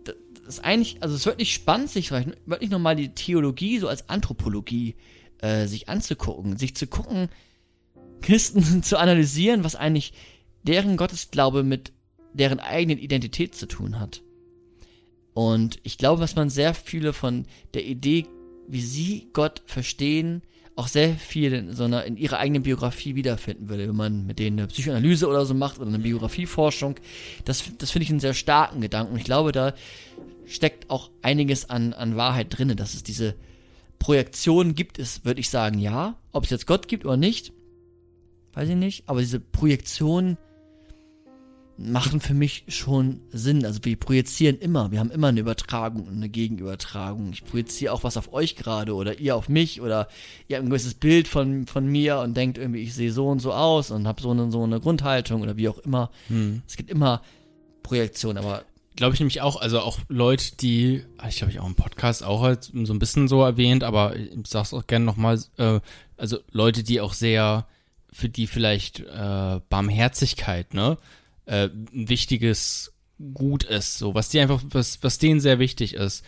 Das ist eigentlich, also es ist wirklich spannend, sich wirklich nochmal die Theologie so als Anthropologie äh, sich anzugucken, sich zu gucken, Christen (laughs) zu analysieren, was eigentlich deren Gottesglaube mit deren eigenen Identität zu tun hat. Und ich glaube, was man sehr viele von der Idee, wie sie Gott verstehen, auch sehr viel in so einer, in ihrer eigenen Biografie wiederfinden würde, wenn man mit denen eine Psychoanalyse oder so macht oder eine Biografieforschung. Das, das finde ich einen sehr starken Gedanken. Und ich glaube, da steckt auch einiges an, an Wahrheit drin, dass es diese Projektion gibt es, würde ich sagen, ja. Ob es jetzt Gott gibt oder nicht, weiß ich nicht. Aber diese Projektionen machen für mich schon Sinn. Also wir projizieren immer, wir haben immer eine Übertragung und eine Gegenübertragung. Ich projiziere auch was auf euch gerade oder ihr auf mich oder ihr habt ein gewisses Bild von, von mir und denkt irgendwie, ich sehe so und so aus und habe so eine, so eine Grundhaltung oder wie auch immer. Hm. Es gibt immer Projektionen, aber Glaube ich nämlich auch, also auch Leute, die, ah, ich glaube, ich auch im Podcast auch halt so ein bisschen so erwähnt, aber ich sag's auch gerne nochmal, äh, also Leute, die auch sehr, für die vielleicht äh, Barmherzigkeit, ne, äh, ein wichtiges Gut ist, so, was die einfach, was, was denen sehr wichtig ist.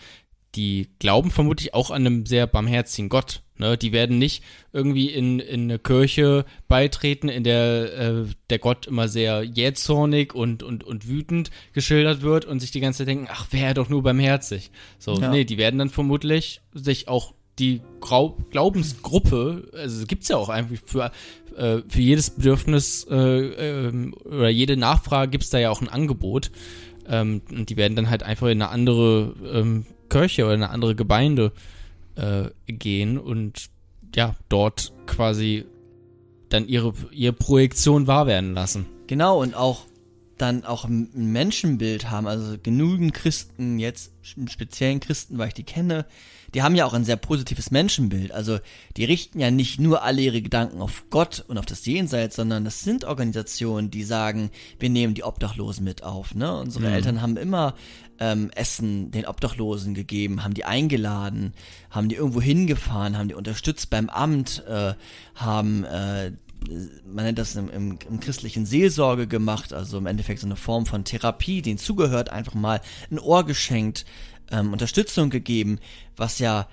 Die glauben vermutlich auch an einem sehr barmherzigen Gott. Ne? Die werden nicht irgendwie in, in eine Kirche beitreten, in der äh, der Gott immer sehr jähzornig und, und, und wütend geschildert wird und sich die ganze Zeit denken, ach, wäre doch nur barmherzig. So, Ja. nee, die werden dann vermutlich sich auch die Grau Glaubensgruppe, also es gibt's ja auch einfach für, äh, für jedes Bedürfnis äh, ähm, oder jede Nachfrage gibt's da ja auch ein Angebot. Ähm, und die werden dann halt einfach in eine andere ähm, Kirche oder in eine andere Gemeinde äh, gehen und ja, dort quasi dann ihre, ihre Projektion wahr werden lassen. Genau, und auch dann auch ein Menschenbild haben, also genügend Christen, jetzt speziellen Christen, weil ich die kenne, die haben ja auch ein sehr positives Menschenbild. Also die richten ja nicht nur alle ihre Gedanken auf Gott und auf das Jenseits, sondern das sind Organisationen, die sagen, wir nehmen die Obdachlosen mit auf. Ne? Unsere Mhm. Eltern haben immer ähm, Essen den Obdachlosen gegeben, haben die eingeladen, haben die irgendwo hingefahren, haben die unterstützt beim Amt, äh, haben äh, man nennt das im, im, im christlichen Seelsorge gemacht, also im Endeffekt so eine Form von Therapie, denen zugehört, einfach mal ein Ohr geschenkt, ähm, Unterstützung gegeben, was ja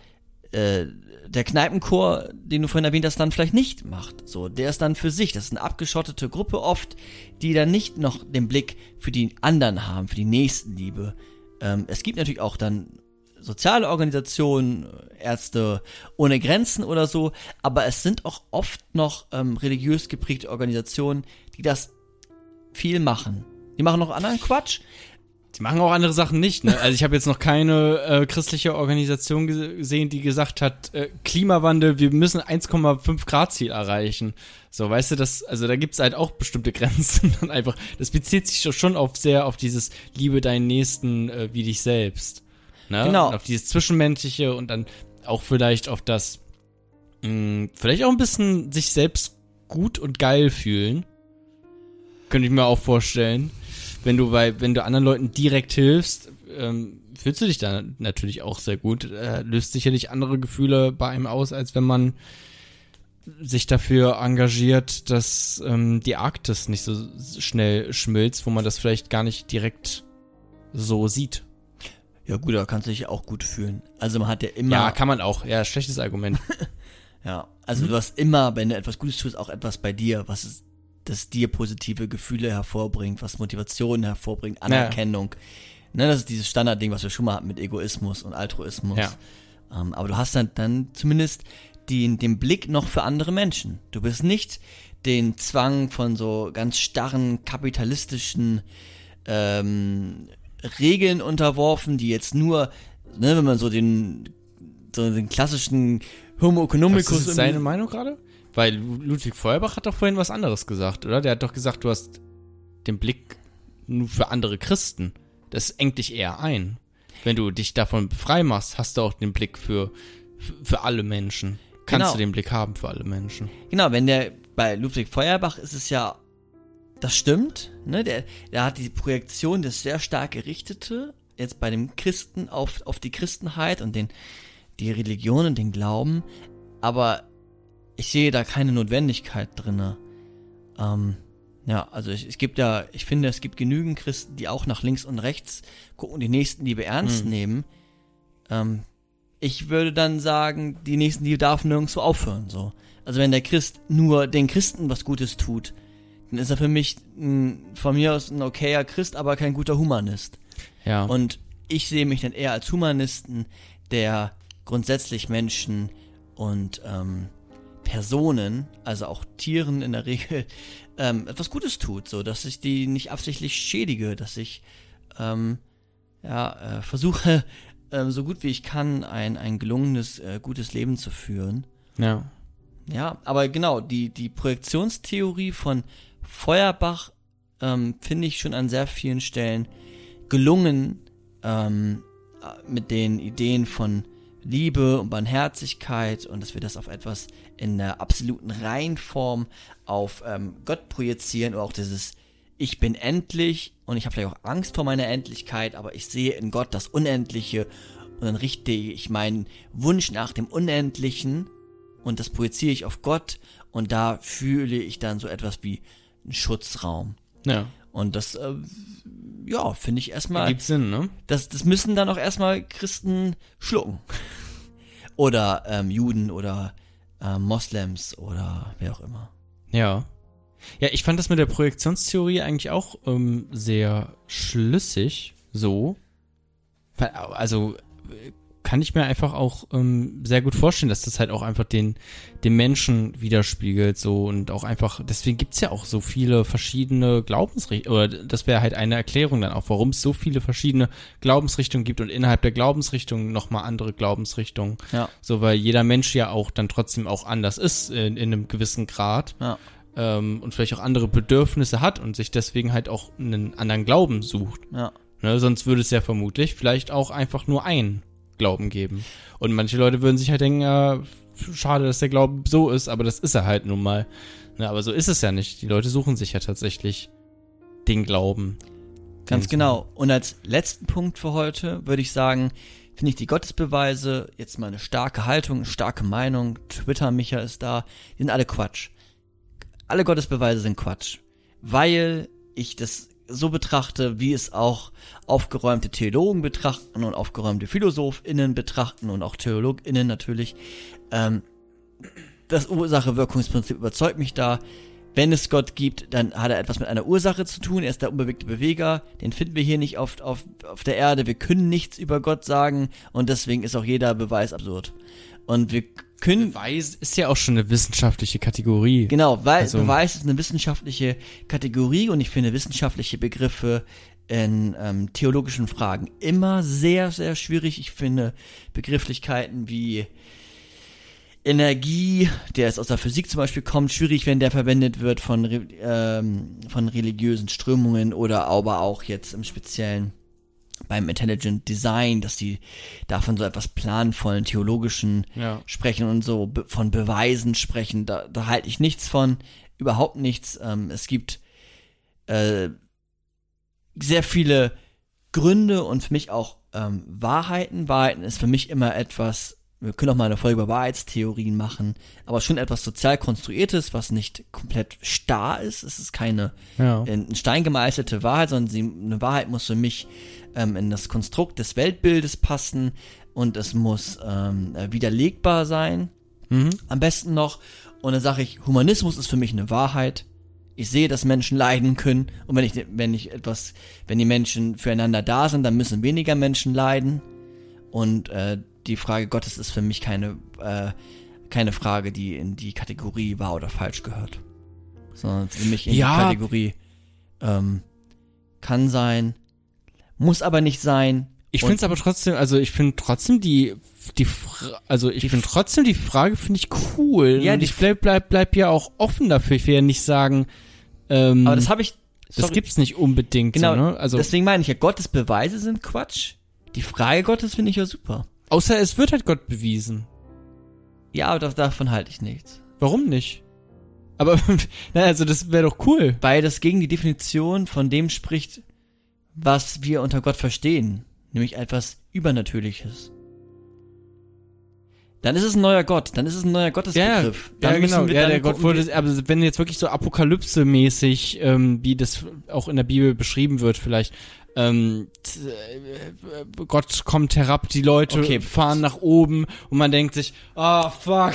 äh, der Kneipenchor, den du vorhin erwähnt hast, dann vielleicht nicht macht. So, der ist dann für sich. Das ist eine abgeschottete Gruppe oft, die dann nicht noch den Blick für die anderen haben, für die Nächstenliebe. Ähm, es gibt natürlich auch dann soziale Organisationen, Ärzte ohne Grenzen oder so, aber es sind auch oft noch ähm, religiös geprägte Organisationen, die das viel machen. Die machen noch anderen Quatsch. Die machen auch andere Sachen nicht. Ne? Also ich habe jetzt noch keine äh, christliche Organisation gese- gesehen, die gesagt hat, äh, Klimawandel, wir müssen 1,5 Grad Ziel erreichen. So, weißt du, das, also da gibt's halt auch bestimmte (laughs) Grenzen und einfach, das bezieht sich schon auf sehr auf dieses Liebe deinen Nächsten äh, wie dich selbst. Ne? Genau. Und auf dieses Zwischenmenschliche und dann auch vielleicht auf das, mh, vielleicht auch ein bisschen sich selbst gut und geil fühlen. Könnte ich mir auch vorstellen. Wenn du bei, wenn du anderen Leuten direkt hilfst, ähm, fühlst du dich da natürlich auch sehr gut. Äh, löst sicherlich andere Gefühle bei einem aus, als wenn man sich dafür engagiert, dass ähm, die Arktis nicht so schnell schmilzt, wo man das vielleicht gar nicht direkt so sieht. Ja gut, da kannst du dich auch gut fühlen. Also man hat ja immer, Ja, kann man auch. Ja, schlechtes Argument. (laughs) ja, also du hast immer, wenn du etwas Gutes tust, auch etwas bei dir, was es, das dir positive Gefühle hervorbringt, was Motivation hervorbringt, Anerkennung. Ne, das ist dieses Standardding, was wir schon mal hatten mit Egoismus und Altruismus. Ja. Ähm, aber du hast dann, dann zumindest den, den Blick noch für andere Menschen. Du bist nicht den Zwang von so ganz starren kapitalistischen ähm, Regeln unterworfen, die jetzt nur, ne, wenn man so den, so den klassischen Homo Was economicus ist jetzt deine Meinung gerade? Weil Ludwig Feuerbach hat doch vorhin was anderes gesagt, oder? Der hat doch gesagt, du hast den Blick nur für andere Christen. Das engt dich eher ein. Wenn du dich davon frei machst, hast du auch den Blick für, für, alle Menschen. Kannst Genau. du den Blick haben für alle Menschen. Genau, wenn der bei Ludwig Feuerbach ist es ja, das stimmt, ne? Der, der hat die Projektion das sehr stark gerichtete, jetzt bei dem Christen auf, auf die Christenheit und den, die Religion und den Glauben, aber ich sehe da keine Notwendigkeit drinne. Ähm, ja, also es, es gibt ja, ich finde, es gibt genügend Christen, die auch nach links und rechts gucken die Nächstenliebe ernst Hm. nehmen. Ähm, ich würde dann sagen, die Nächstenliebe darf nirgendwo aufhören, so. Also wenn der Christ nur den Christen was Gutes tut, dann ist er für mich ein, von mir aus ein okayer Christ, aber kein guter Humanist. Ja. Und ich sehe mich dann eher als Humanisten, der grundsätzlich Menschen und ähm, Personen, also auch Tieren in der (laughs) Regel, ähm, etwas Gutes tut, so dass ich die nicht absichtlich schädige, dass ich ähm, ja, äh, versuche, (laughs) ähm, so gut wie ich kann, ein, ein gelungenes, äh, gutes Leben zu führen. ja. Ja, aber genau, die, die Projektionstheorie von Feuerbach ähm, finde ich schon an sehr vielen Stellen gelungen ähm, äh, mit den Ideen von Liebe und Barmherzigkeit und dass wir das auf etwas in der absoluten Reinform auf ähm, Gott projizieren oder auch dieses Ich bin endlich und ich habe vielleicht auch Angst vor meiner Endlichkeit, aber ich sehe in Gott das Unendliche und dann richte ich meinen Wunsch nach dem Unendlichen und das projiziere ich auf Gott und da fühle ich dann so etwas wie einen Schutzraum. Ja. Und das, äh, ja, finde ich erstmal, Gibt Sinn, ne? das, das müssen dann auch erstmal Christen schlucken. (laughs) oder ähm, Juden oder ähm, Moslems oder wer auch immer. Ja. Ja, ich fand das mit der Projektionstheorie eigentlich auch ähm, sehr schlüssig, so. Also äh, kann ich mir einfach auch ähm, sehr gut vorstellen, dass das halt auch einfach den, den Menschen widerspiegelt, so und auch einfach, deswegen gibt's ja auch so viele verschiedene Glaubensrichtungen, oder das wäre halt eine Erklärung dann auch, warum es so viele verschiedene Glaubensrichtungen gibt und innerhalb der Glaubensrichtungen nochmal andere Glaubensrichtungen. Ja. So, weil jeder Mensch ja auch dann trotzdem auch anders ist in, in einem gewissen Grad Ja. ähm, und vielleicht auch andere Bedürfnisse hat und sich deswegen halt auch einen anderen Glauben sucht. Ja. Ne? Sonst würde es ja vermutlich vielleicht auch einfach nur einen Glauben geben. Und manche Leute würden sich halt denken, ja, schade, dass der Glaube so ist, aber das ist er halt nun mal. Ne? Aber so ist es ja nicht. Die Leute suchen sich ja tatsächlich den Glauben. Ganz genau. Und als letzten Punkt für heute würde ich sagen, finde ich die Gottesbeweise, jetzt mal eine starke Haltung, eine starke Meinung, Twitter-Micha ist da, die sind alle Quatsch. Alle Gottesbeweise sind Quatsch. Weil ich das so betrachte, wie es auch aufgeräumte Theologen betrachten und aufgeräumte PhilosophInnen betrachten und auch TheologInnen natürlich. Ähm, das Ursache-Wirkungsprinzip überzeugt mich da. Wenn es Gott gibt, dann hat er etwas mit einer Ursache zu tun. Er ist der unbewegte Beweger. Den finden wir hier nicht auf, auf, auf der Erde. Wir können nichts über Gott sagen und deswegen ist auch jeder Beweis absurd. Und wir können, Beweis ist ja auch schon eine wissenschaftliche Kategorie. genau, weil Also- Beweis ist eine wissenschaftliche Kategorie und ich finde wissenschaftliche Begriffe in ähm, theologischen Fragen immer sehr, sehr schwierig. Ich finde Begrifflichkeiten wie Energie, der jetzt aus der Physik zum Beispiel kommt, schwierig, wenn der verwendet wird von, ähm, von religiösen Strömungen oder aber auch jetzt im Speziellen beim Intelligent Design, dass die davon so etwas planvollen, theologischen Ja. sprechen und so be von Beweisen sprechen. Da, da halte ich nichts von, überhaupt nichts. Ähm, es gibt äh, sehr viele Gründe und für mich auch ähm, Wahrheiten. Wahrheiten ist für mich immer etwas, wir können auch mal eine Folge über Wahrheitstheorien machen, aber schon etwas sozial konstruiertes, was nicht komplett starr ist. Es ist keine Ja. in Stein gemeißelte Wahrheit, sondern sie, eine Wahrheit muss für mich ähm, in das Konstrukt des Weltbildes passen und es muss ähm, äh, widerlegbar sein. Mhm. Am besten noch. Und dann sage ich, Humanismus ist für mich eine Wahrheit. Ich sehe, dass Menschen leiden können. Und wenn ich, wenn ich etwas, wenn die Menschen füreinander da sind, dann müssen weniger Menschen leiden. Und äh, die Frage Gottes ist für mich keine, äh, keine Frage, die in die Kategorie wahr oder falsch gehört. Sondern für mich in Ja. die Kategorie ähm, kann sein, muss aber nicht sein. Ich finde es aber trotzdem, also ich finde trotzdem die, die, also ich finde trotzdem die Frage finde ich cool. Ja, und ich bleib, bleib, bleib ja auch offen dafür. Ich will ja nicht sagen, ähm, Aber das habe ich Das Sorry. gibt's nicht unbedingt. Genau, So, ne? Also deswegen meine ich ja, Gottes Beweise sind Quatsch. Die Frage Gottes finde ich ja super. außer es wird halt Gott bewiesen. Ja, aber das, davon halte ich nichts. Warum nicht? Aber (laughs) na, also das wäre doch cool. Weil das gegen die Definition von dem spricht, was wir unter Gott verstehen. Nämlich etwas Übernatürliches. Dann ist es ein neuer Gott. Dann ist es ein neuer Gottesbegriff. Ja, dann genau. Ja, der Gott wurde, aber wenn jetzt wirklich so Apokalypse-mäßig, ähm, wie das auch in der Bibel beschrieben wird, vielleicht, ähm, äh, Gott kommt herab, die Leute Okay. fahren nach oben und man denkt sich, ah, fuck.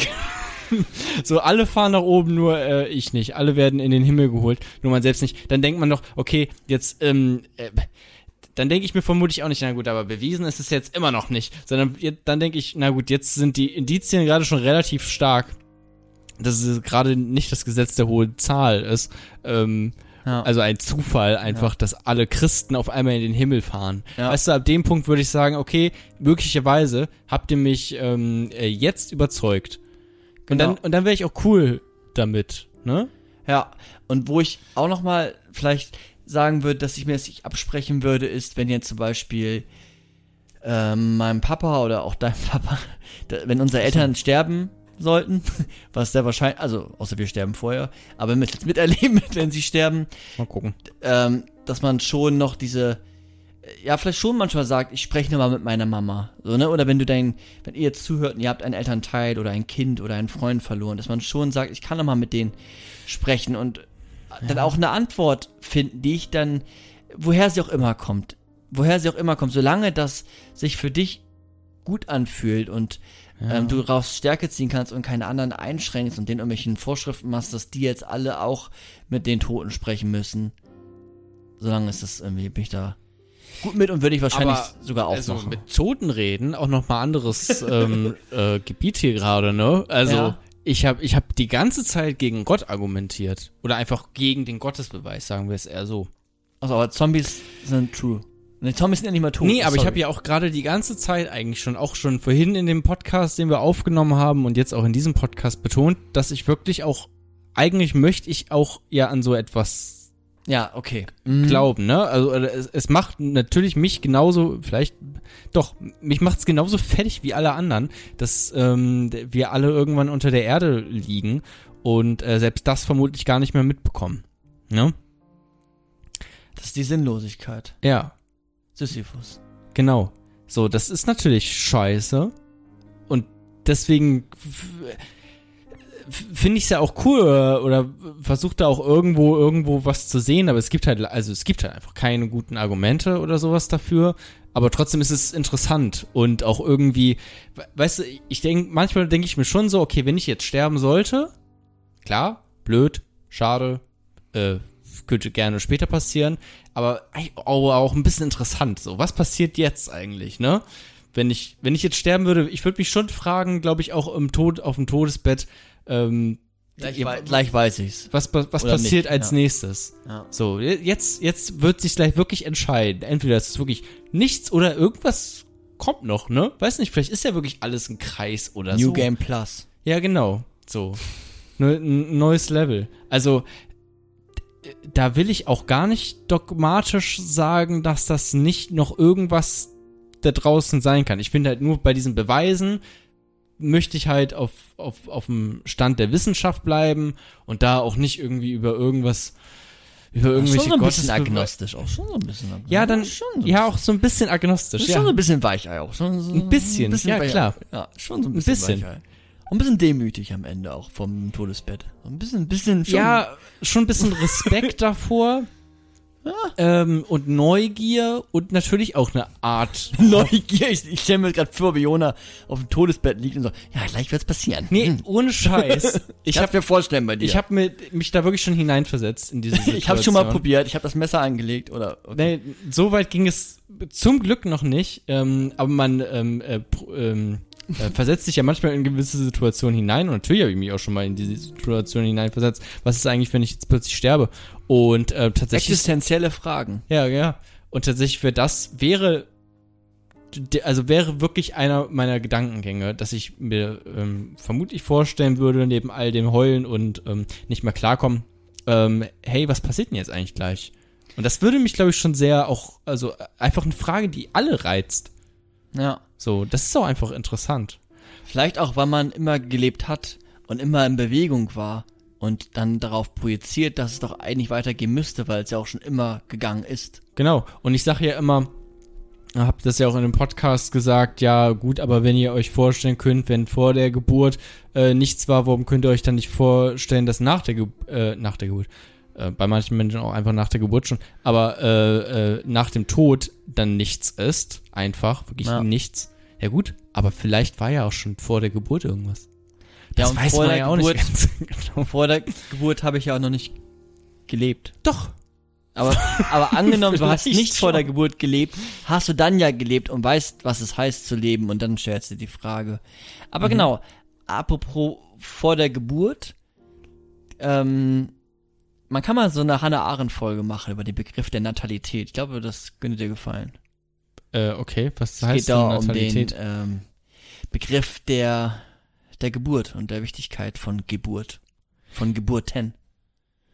So, alle fahren nach oben, nur äh, ich nicht. Alle werden in den Himmel geholt, nur man selbst nicht. Dann denkt man doch, okay, jetzt, ähm, äh, dann denke ich mir vermutlich auch nicht, na gut, aber bewiesen ist es jetzt immer noch nicht. Sondern dann denke ich, na gut, jetzt sind die Indizien gerade schon relativ stark, dass es gerade nicht das Gesetz der hohen Zahl ist. Ähm, Ja. also ein Zufall einfach, dass alle Christen auf einmal in den Himmel fahren. Ja. Weißt du, ab dem Punkt würde ich sagen, okay, möglicherweise habt ihr mich ähm, äh, jetzt überzeugt. Und Genau. dann, und dann wäre ich auch cool damit, ne? Ja, und wo ich auch noch mal vielleicht sagen würde, dass ich mir das nicht absprechen würde, ist, wenn jetzt zum Beispiel ähm, meinem Papa oder auch deinem (laughs) Papa, da, wenn unsere Eltern (laughs) sterben sollten, (laughs) was sehr wahrscheinlich, also außer wir sterben vorher, aber jetzt miterleben, wenn sie sterben, Mal gucken. ähm, dass man schon noch diese, ja, vielleicht schon manchmal sagt, ich spreche nur mal mit meiner Mama. So, ne? Oder wenn du dein, wenn ihr jetzt zuhört und ihr habt einen Elternteil oder ein Kind oder einen Freund verloren, dass man schon sagt, ich kann noch mal mit denen sprechen und dann auch eine Antwort finden, die ich dann, woher sie auch immer kommt, woher sie auch immer kommt, solange das sich für dich gut anfühlt und ähm, du daraus Stärke ziehen kannst und keine anderen einschränkst und denen irgendwelchen Vorschriften machst, dass die jetzt alle auch mit den Toten sprechen müssen. Solange ist das irgendwie, bin ich da gut mit und würde ich wahrscheinlich Aber, sogar Also aufmachen. mit Toten reden, auch noch mal anderes (laughs) ähm, äh, Gebiet hier gerade, ne? Also Ja. ich habe ich hab die ganze Zeit gegen Gott argumentiert. Oder einfach gegen den Gottesbeweis, sagen wir es eher so. also, aber Zombies sind true. Ne, Zombies sind ja nicht mal tot. Nee, aber ich sorry. habe ja auch gerade die ganze Zeit eigentlich schon, auch schon vorhin in dem Podcast, den wir aufgenommen haben und jetzt auch in diesem Podcast betont, dass ich wirklich auch, eigentlich möchte ich auch ja an so etwas Ja, okay. Mhm. glauben, ne? Also äh, es, es macht natürlich mich genauso, vielleicht doch, mich macht's genauso fertig wie alle anderen, dass ähm, wir alle irgendwann unter der Erde liegen und äh, selbst das vermutlich gar nicht mehr mitbekommen. Ne? Das ist die Sinnlosigkeit. Ja, Sisyphus. genau. So, das ist natürlich scheiße. Und deswegen finde ich es ja auch cool oder, oder versucht da auch irgendwo irgendwo was zu sehen, aber es gibt halt also es gibt halt einfach keine guten Argumente oder sowas dafür, aber trotzdem ist es interessant und auch irgendwie we- weißt du, ich denke manchmal denke ich mir schon so, okay, wenn ich jetzt sterben sollte, klar, blöd, schade, äh, könnte gerne später passieren, aber auch ein bisschen interessant so, was passiert jetzt eigentlich, ne? Wenn ich wenn ich jetzt sterben würde, ich würde mich schon fragen, glaube ich auch im Tod auf dem Todesbett ähm, Gleich, wei- gleich weiß ich's. was, was, Oder passiert nicht, als ja. nächstes? Ja. So, jetzt, jetzt wird sich gleich wirklich entscheiden. Entweder ist es wirklich nichts oder irgendwas kommt noch, ne? Weiß nicht, vielleicht ist ja wirklich alles ein Kreis oder New so. Game Plus. Ja, genau. So. Ne, ein neues Level. Also, da will ich auch gar nicht dogmatisch sagen, dass das nicht noch irgendwas da draußen sein kann. Ich finde halt nur bei diesen Beweisen möchte ich halt auf, auf, auf dem Stand der Wissenschaft bleiben und da auch nicht irgendwie über irgendwas, über irgendwelche schon so ein bisschen agnostisch. Auch schon so ein bisschen agnostisch. Ja, dann, schon so ja, auch so ein bisschen agnostisch, Schon ja. so ein bisschen Weichei auch. Schon so Ein bisschen, ja, Weichei. klar. Ja, schon so ein Ein bisschen. bisschen. Weichei. Und ein bisschen demütig am Ende auch vom Todesbett. Ein bisschen, ein bisschen schon. Ja, schon ein bisschen Respekt (laughs) davor. Ähm, und Neugier und natürlich auch eine Art. (laughs) Neugier. Ich, ich stelle mir gerade vor, wie Jona auf dem Todesbett liegt und so, ja, gleich wird's passieren. Nee, Hm. ohne Scheiß. (laughs) Ich habe mir vorstellen bei dir. ich hab mit, mich da wirklich schon hineinversetzt in diese Situation. (laughs) ich habe schon mal probiert. Ich habe das Messer angelegt oder. Okay. Nee, so weit ging es zum Glück noch nicht. Ähm, aber man ähm, äh, ähm, äh, versetzt sich ja manchmal in gewisse Situationen hinein. Und natürlich habe ich mich auch schon mal in diese Situation hineinversetzt. Was ist eigentlich, wenn ich jetzt plötzlich sterbe? Und äh, tatsächlich Existenzielle Fragen. Ja, ja. Und tatsächlich wäre das, wäre, also wäre wirklich einer meiner Gedankengänge, dass ich mir ähm, vermutlich vorstellen würde, neben all dem Heulen und ähm, nicht mehr klarkommen, ähm, hey, was passiert denn jetzt eigentlich gleich? Und das würde mich, glaube ich, schon sehr auch, also einfach eine Frage, die alle reizt. Ja. So, das ist auch einfach interessant. Vielleicht auch, weil man immer gelebt hat und immer in Bewegung war und dann darauf projiziert, dass es doch eigentlich weitergehen müsste, weil es ja auch schon immer gegangen ist. Genau. Und ich sage ja immer, habt das ja auch in einem Podcast gesagt, ja gut, aber wenn ihr euch vorstellen könnt, wenn vor der Geburt äh, nichts war, warum könnt ihr euch dann nicht vorstellen, dass nach der, Ge äh, nach der Geburt, äh, bei manchen Menschen auch einfach nach der Geburt schon, aber äh, äh, nach dem Tod dann nichts ist, einfach, wirklich Ja. nichts. Ja gut, aber vielleicht war ja auch schon vor der Geburt irgendwas. Ja, Das und weiß vor man der ja auch Geburt- (laughs) (laughs) nicht genau. Vor der Geburt habe ich ja auch noch nicht gelebt. Doch. Aber, aber angenommen, (laughs) du hast nicht vor der schon. Geburt gelebt, hast du dann ja gelebt und weißt, was es heißt zu leben und dann stellst du die Frage. Aber Mhm. genau, apropos vor der Geburt, ähm, man kann mal so eine Hannah Arendt Folge machen über den Begriff der Natalität. Ich glaube, das könnte dir gefallen. Äh, okay, was Es heißt geht da denn um den Natalität? ähm, Begriff der, der Geburt und der Wichtigkeit von Geburt. Von Geburten.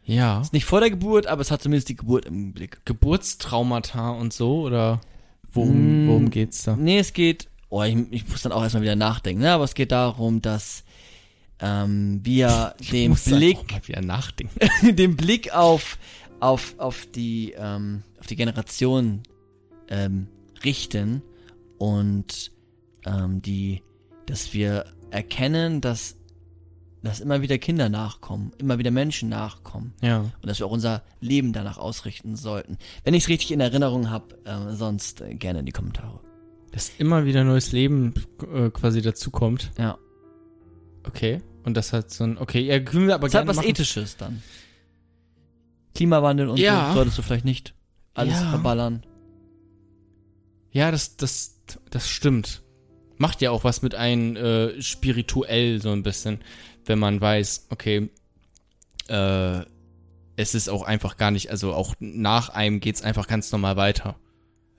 ja. Ist nicht vor der Geburt, aber es hat zumindest die Geburt im Blick. Geburtstraumata und so oder worum, Mm. worum geht's da? Nee, es geht, oh, ich, ich muss dann auch erstmal wieder nachdenken, ne? aber es geht darum, dass ähm, wir (laughs) den muss dann Blick, wieder nachdenken. (laughs) den Blick auf, auf, auf die, ähm, auf die Generation ähm, richten und ähm, die, dass wir erkennen, dass, dass immer wieder Kinder nachkommen, immer wieder Menschen nachkommen Ja. und dass wir auch unser Leben danach ausrichten sollten. Wenn ich es richtig in Erinnerung habe, äh, sonst äh, gerne in die Kommentare. Dass immer wieder neues Leben äh, quasi dazukommt. Ja. Okay. Und das hat so ein. Okay, ja, können wir aber hat gerne was machen. Ethisches dann. Klimawandel und Ja. so solltest du vielleicht nicht alles Ja. verballern. Ja, das, das, das stimmt. Macht ja auch was mit einem äh, spirituell so ein bisschen, wenn man weiß, okay, äh, es ist auch einfach gar nicht, also auch nach einem geht's einfach ganz normal weiter.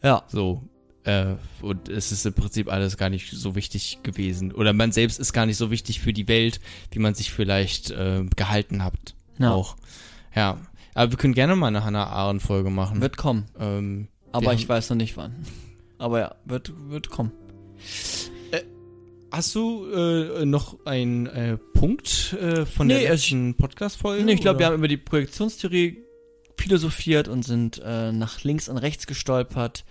Ja. So. Äh, und es ist im Prinzip alles gar nicht so wichtig gewesen. Oder man selbst ist gar nicht so wichtig für die Welt, wie man sich vielleicht äh, gehalten hat. Ja. Auch. Ja. Aber wir können gerne mal eine Hannah Arendt Folge machen. Wird kommen. ähm, Aber ich haben- weiß noch nicht wann. Aber ja, wird, wird kommen. Hast du äh, noch einen äh, Punkt äh, von Nee, der es- letzten Podcast-Folge? Nee, ich glaube, wir haben über die Projektionstheorie philosophiert und sind äh, nach links und rechts gestolpert.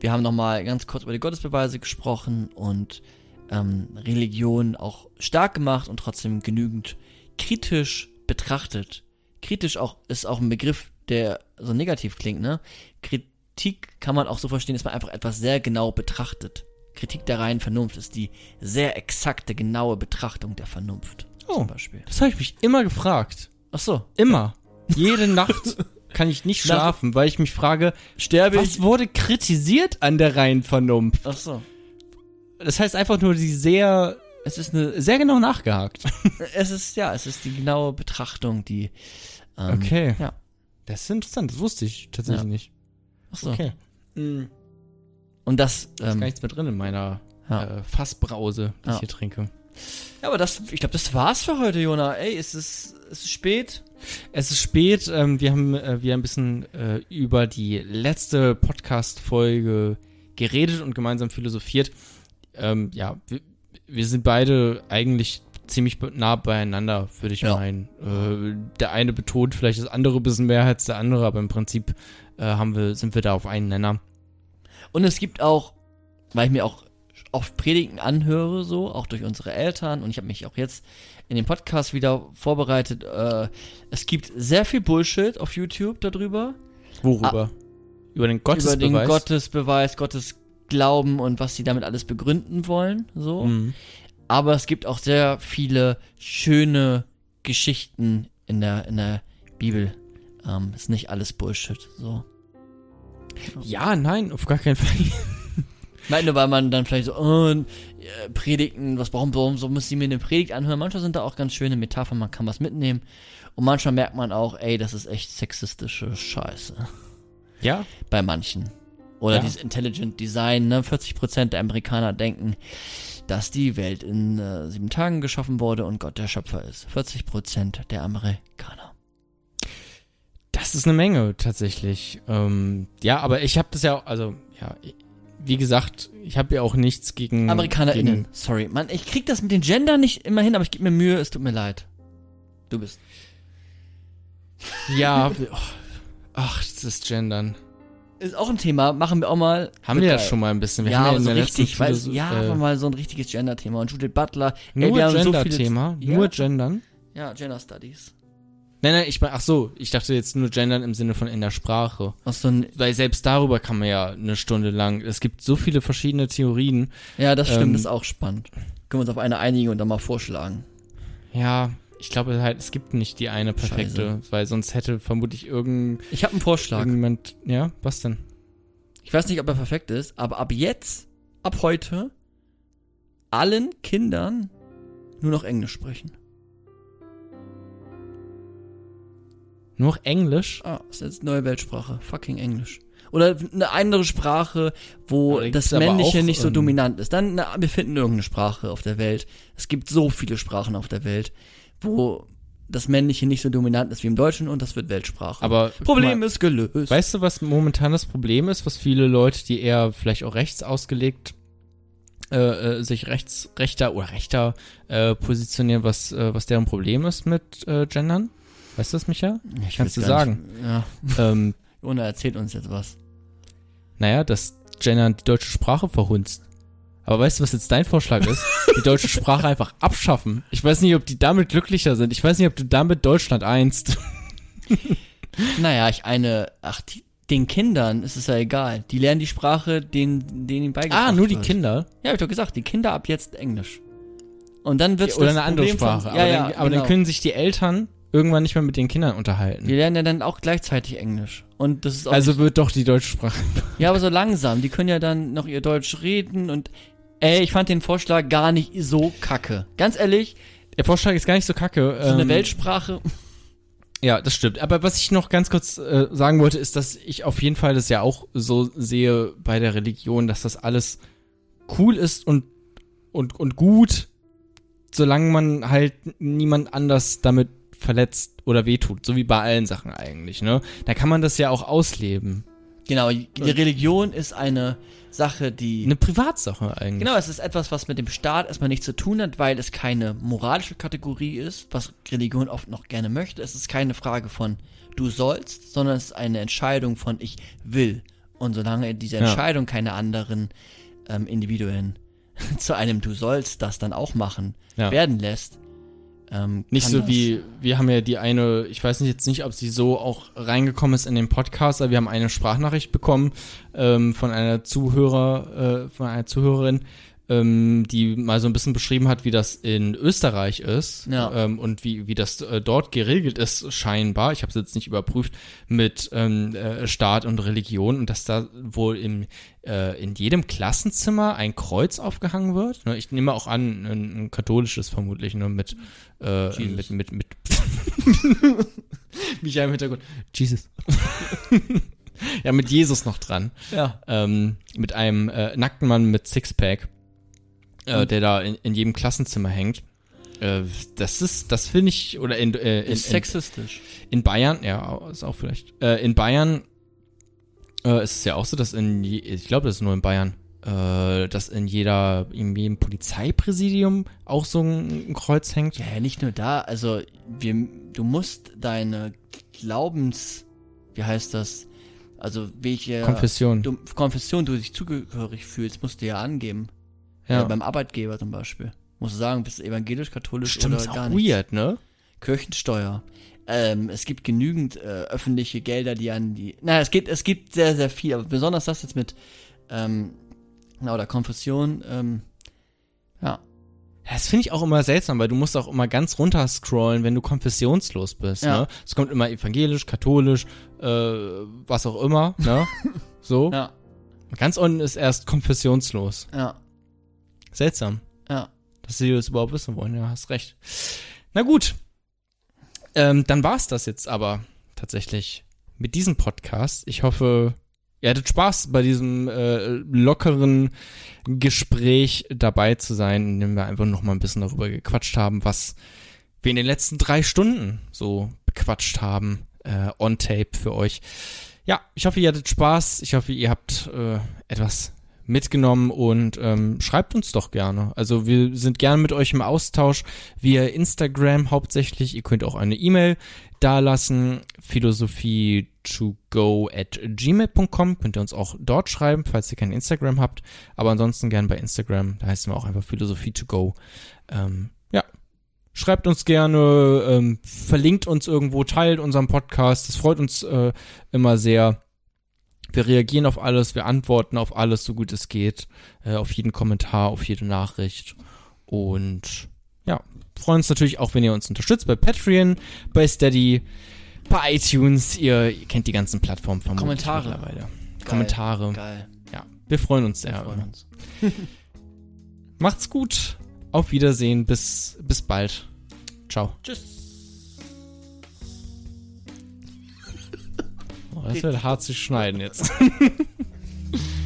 Wir haben nochmal ganz kurz über die Gottesbeweise gesprochen und ähm, Religion auch stark gemacht und trotzdem genügend kritisch betrachtet. Kritisch auch ist auch ein Begriff, der so negativ klingt, ne? Kritik kann man auch so verstehen, dass man einfach etwas sehr genau betrachtet. Kritik der reinen Vernunft ist die sehr exakte, genaue Betrachtung der Vernunft. Oh. Zum Beispiel. Das habe ich mich immer gefragt. Ach so. Immer. Jede Nacht (laughs) kann ich nicht schlafen, weil ich mich frage, Sterbe was wurde kritisiert an der reinen Vernunft? Ach so. Das heißt einfach nur, die sehr, Es ist eine, sehr genau nachgehakt. (laughs) es ist, ja, es ist die genaue Betrachtung, die, ähm, Okay. Ja. Das ist interessant, das wusste ich tatsächlich Ja. nicht. Ach so. Okay. Mhm. Und das, Da ist ähm, gar nichts mehr drin in meiner ja. äh, Fassbrause, die Ja. ich hier trinke. Ja, aber das, ich glaube, das war's für heute, Jona. Ey, es ist, es ist spät. Es ist spät, ähm, wir haben äh, wieder ein bisschen äh, über die letzte Podcast-Folge geredet und gemeinsam philosophiert. Ähm, ja, wir, wir sind beide eigentlich ziemlich nah beieinander, würde ich Ja. meinen. Äh, der eine betont vielleicht das andere ein bisschen mehr als der andere, aber im Prinzip äh, haben wir, sind wir da auf einen Nenner. Und es gibt auch, weil ich mir auch oft Predigten anhöre, so, auch durch unsere Eltern, und ich habe mich auch jetzt in dem Podcast wieder vorbereitet, äh, es gibt sehr viel Bullshit auf YouTube darüber. Worüber? über den Gottesbeweis? Über den Gottesbeweis, Gottes Glauben und was sie damit alles begründen wollen, so. Mhm. Aber es gibt auch sehr viele schöne Geschichten in der, in der Bibel. Ähm, ist nicht alles Bullshit, so. Ja, nein, auf gar keinen Fall. (laughs) Ich meine, nur weil man dann vielleicht so, oh, äh, Predigten, was, warum, warum, so muss ich mir eine Predigt anhören? Manchmal sind da auch ganz schöne Metaphern, man kann was mitnehmen. Und manchmal merkt man auch, ey, das ist echt sexistische Scheiße. Ja? Bei manchen. Oder Ja. dieses Intelligent Design, ne? 40% der Amerikaner denken, dass die Welt in äh, sieben Tagen geschaffen wurde und Gott der Schöpfer ist. 40% der Amerikaner. Das ist eine Menge tatsächlich. Ähm, ja, aber ich habe das ja, auch- also ja, wie gesagt, ich habe ja auch nichts gegen AmerikanerInnen. Gegen, Sorry, Mann, ich krieg das mit den Gender nicht immer hin, aber ich gebe mir Mühe, es tut mir leid. Du bist. ja, oh, ach, das ist Gendern. Ist auch ein Thema, machen wir auch mal. Haben wir ja schon mal ein bisschen. Wir ja, haben ja so richtig, weiß, Philosoph- ja, äh, mal so ein richtiges Gender-Thema. Und Judith Butler, nur so Gender-Thema, Ja. nur Gendern. ja, Gender Studies. Nein, nein, ich mein, ach so, ich dachte jetzt nur Gendern im Sinne von in der Sprache. Was ein, Weil selbst darüber kann man ja eine Stunde lang. Es gibt so viele verschiedene Theorien. ja, das stimmt, Ähm, ist auch spannend. Können wir uns auf eine einigen und dann mal vorschlagen. Ja, ich glaube halt, es gibt nicht die eine perfekte, weil sonst hätte vermutlich irgend, Ich habe einen Vorschlag. irgendjemand. Ja, was denn? Ich weiß nicht, ob er perfekt ist, aber ab jetzt, ab heute, allen Kindern nur noch Englisch sprechen. Nur Englisch? Ah, ist jetzt neue Weltsprache. Fucking Englisch. Oder eine andere Sprache, wo das Männliche nicht so ähm, dominant ist. Dann, na, wir finden irgendeine Sprache auf der Welt. Es gibt so viele Sprachen auf der Welt, wo das Männliche nicht so dominant ist wie im Deutschen und das wird Weltsprache. Aber Problem mal, ist gelöst. Weißt du, was momentan das Problem ist, was viele Leute, die eher vielleicht auch rechts ausgelegt äh, äh, sich rechts, rechter oder rechter äh, positionieren, was, äh, was deren Problem ist mit äh, Gendern? Weißt du das, Micha? ich kannst du sagen. Nicht, ja, (laughs) ähm, Jona erzählt uns jetzt was. naja, dass Gendern die deutsche Sprache verhunzt. Aber weißt du, was jetzt dein Vorschlag ist? Die deutsche (laughs) Sprache einfach abschaffen. Ich weiß nicht, ob die damit glücklicher sind. Ich weiß nicht, ob du damit Deutschland einst. (laughs) Naja, ich eine, ach, die, den Kindern ist es ja egal. Die lernen die Sprache, denen, denen ihnen beigebracht Ah, nur die wird. Kinder. Ja, hab ich doch gesagt, die Kinder ab jetzt Englisch. Und dann wird's Oder das eine andere Problem von- Sprache. ja, aber ja, dann, aber genau. dann können sich die Eltern irgendwann nicht mehr mit den Kindern unterhalten. Die lernen ja dann auch gleichzeitig Englisch. Und das ist auch Also wird doch die deutsche Sprache. (laughs) ja, aber so langsam. Die können ja dann noch ihr Deutsch reden und ey, ich fand den Vorschlag gar nicht so kacke. Ganz ehrlich, Der Vorschlag ist gar nicht so kacke. so eine ähm, Weltsprache. Ja, das stimmt. Aber was ich noch ganz kurz äh, sagen wollte, ist, dass ich auf jeden Fall das ja auch so sehe bei der Religion, dass das alles cool ist und, und, und gut, solange man halt niemand anders damit verletzt oder wehtut. So wie bei allen Sachen eigentlich, ne? Da kann man das ja auch ausleben. Genau, die Religion ist eine Sache, die Eine Privatsache eigentlich. Genau, es ist etwas, was mit dem Staat erstmal nichts zu tun hat, weil es keine moralische Kategorie ist, was Religion oft noch gerne möchte. Es ist keine Frage von du sollst, sondern es ist eine Entscheidung von ich will. Und solange diese Ja. Entscheidung keine anderen ähm, Individuen (laughs) zu einem du sollst das dann auch machen Ja. werden lässt. Ähm, Nicht so das- wie, wir haben ja die eine, ich weiß jetzt nicht, ob sie so auch reingekommen ist in den Podcast, aber wir haben eine Sprachnachricht bekommen ähm, von einer Zuhörer, äh, von einer Zuhörerin, ähm, die mal so ein bisschen beschrieben hat, wie das in Österreich ist Ja. ähm, und wie, wie das äh, dort geregelt ist, scheinbar. Ich habe es jetzt nicht überprüft mit ähm, äh, Staat und Religion und dass da wohl im, äh, in jedem Klassenzimmer ein Kreuz aufgehangen wird. Ne, Ich nehme auch an, ein, ein katholisches vermutlich, nur mit, äh, mit, mit, mit (laughs) Michael im Hintergrund. Jesus. (laughs) ja, mit Jesus noch dran. Ja. Ähm, mit einem äh, nackten Mann mit Sixpack, äh, Mhm. der da in, in jedem Klassenzimmer hängt. Äh, das ist, das finde ich, oder in, äh, in, Ist in, sexistisch. in Bayern, ja, ist auch vielleicht. Äh, in Bayern äh, ist es ja auch so, dass in, ich glaube, das ist nur in Bayern, äh, dass in jeder, in jedem Polizeipräsidium auch so ein, ein Kreuz hängt. Ja, ja, nicht nur da, also wir, du musst deine Glaubens, wie heißt das, also welche Konfession. du, Konfession du dich zugehörig fühlst, musst du ja angeben. Ja. Beim Arbeitgeber zum Beispiel. Musst du sagen, bist du evangelisch, katholisch Stimmt, oder ist auch gar nicht. weird, ne? Kirchensteuer. Ähm, es gibt genügend äh, öffentliche Gelder, die an die. Naja, es gibt, es gibt sehr, sehr viel, aber besonders das jetzt mit ähm, na, oder Konfession, ähm, ja. Ja, Das finde ich auch immer seltsam, weil du musst auch immer ganz runter scrollen, wenn du konfessionslos bist. Ja. Ne? Es kommt immer evangelisch, katholisch, äh, was auch immer. Ne? (laughs) so. Ja, Ganz unten ist erst konfessionslos. ja, Seltsam, ja. dass sie das überhaupt wissen wollen. Ja, hast recht. Na gut. Ähm, dann war's das jetzt aber tatsächlich mit diesem Podcast. Ich hoffe, ihr hattet Spaß bei diesem äh, lockeren Gespräch dabei zu sein, in dem wir einfach noch mal ein bisschen darüber gequatscht haben, was wir in den letzten drei Stunden so bequatscht haben. äh, on tape für euch. Ja, ich hoffe, ihr hattet Spaß. Ich hoffe, ihr habt äh, etwas mitgenommen und ähm, schreibt uns doch gerne. Also wir sind gerne mit euch im Austausch via Instagram hauptsächlich. Ihr könnt auch eine E-Mail dalassen, philosophie to go at gmail.com. Könnt ihr uns auch dort schreiben, falls ihr kein Instagram habt. Aber ansonsten gerne bei Instagram. Da heißen wir auch einfach philosophie to go. Ähm, ja. Schreibt uns gerne, ähm, verlinkt uns irgendwo, teilt unseren Podcast. Das freut uns äh, immer sehr. Wir reagieren auf alles, wir antworten auf alles, so gut es geht. Äh, auf jeden Kommentar, auf jede Nachricht. Und ja, freuen uns natürlich auch, wenn ihr uns unterstützt bei Patreon, bei Steady, bei iTunes. Ihr, ihr kennt die ganzen Plattformen vermutlich Kommentare. mittlerweile. Geil. Kommentare. Geil. Ja, wir freuen uns Wir sehr. freuen uns. (laughs) Macht's gut. Auf Wiedersehen. Bis, bis bald. Ciao. Tschüss. Das wird hart zu schneiden jetzt. (laughs) (laughs)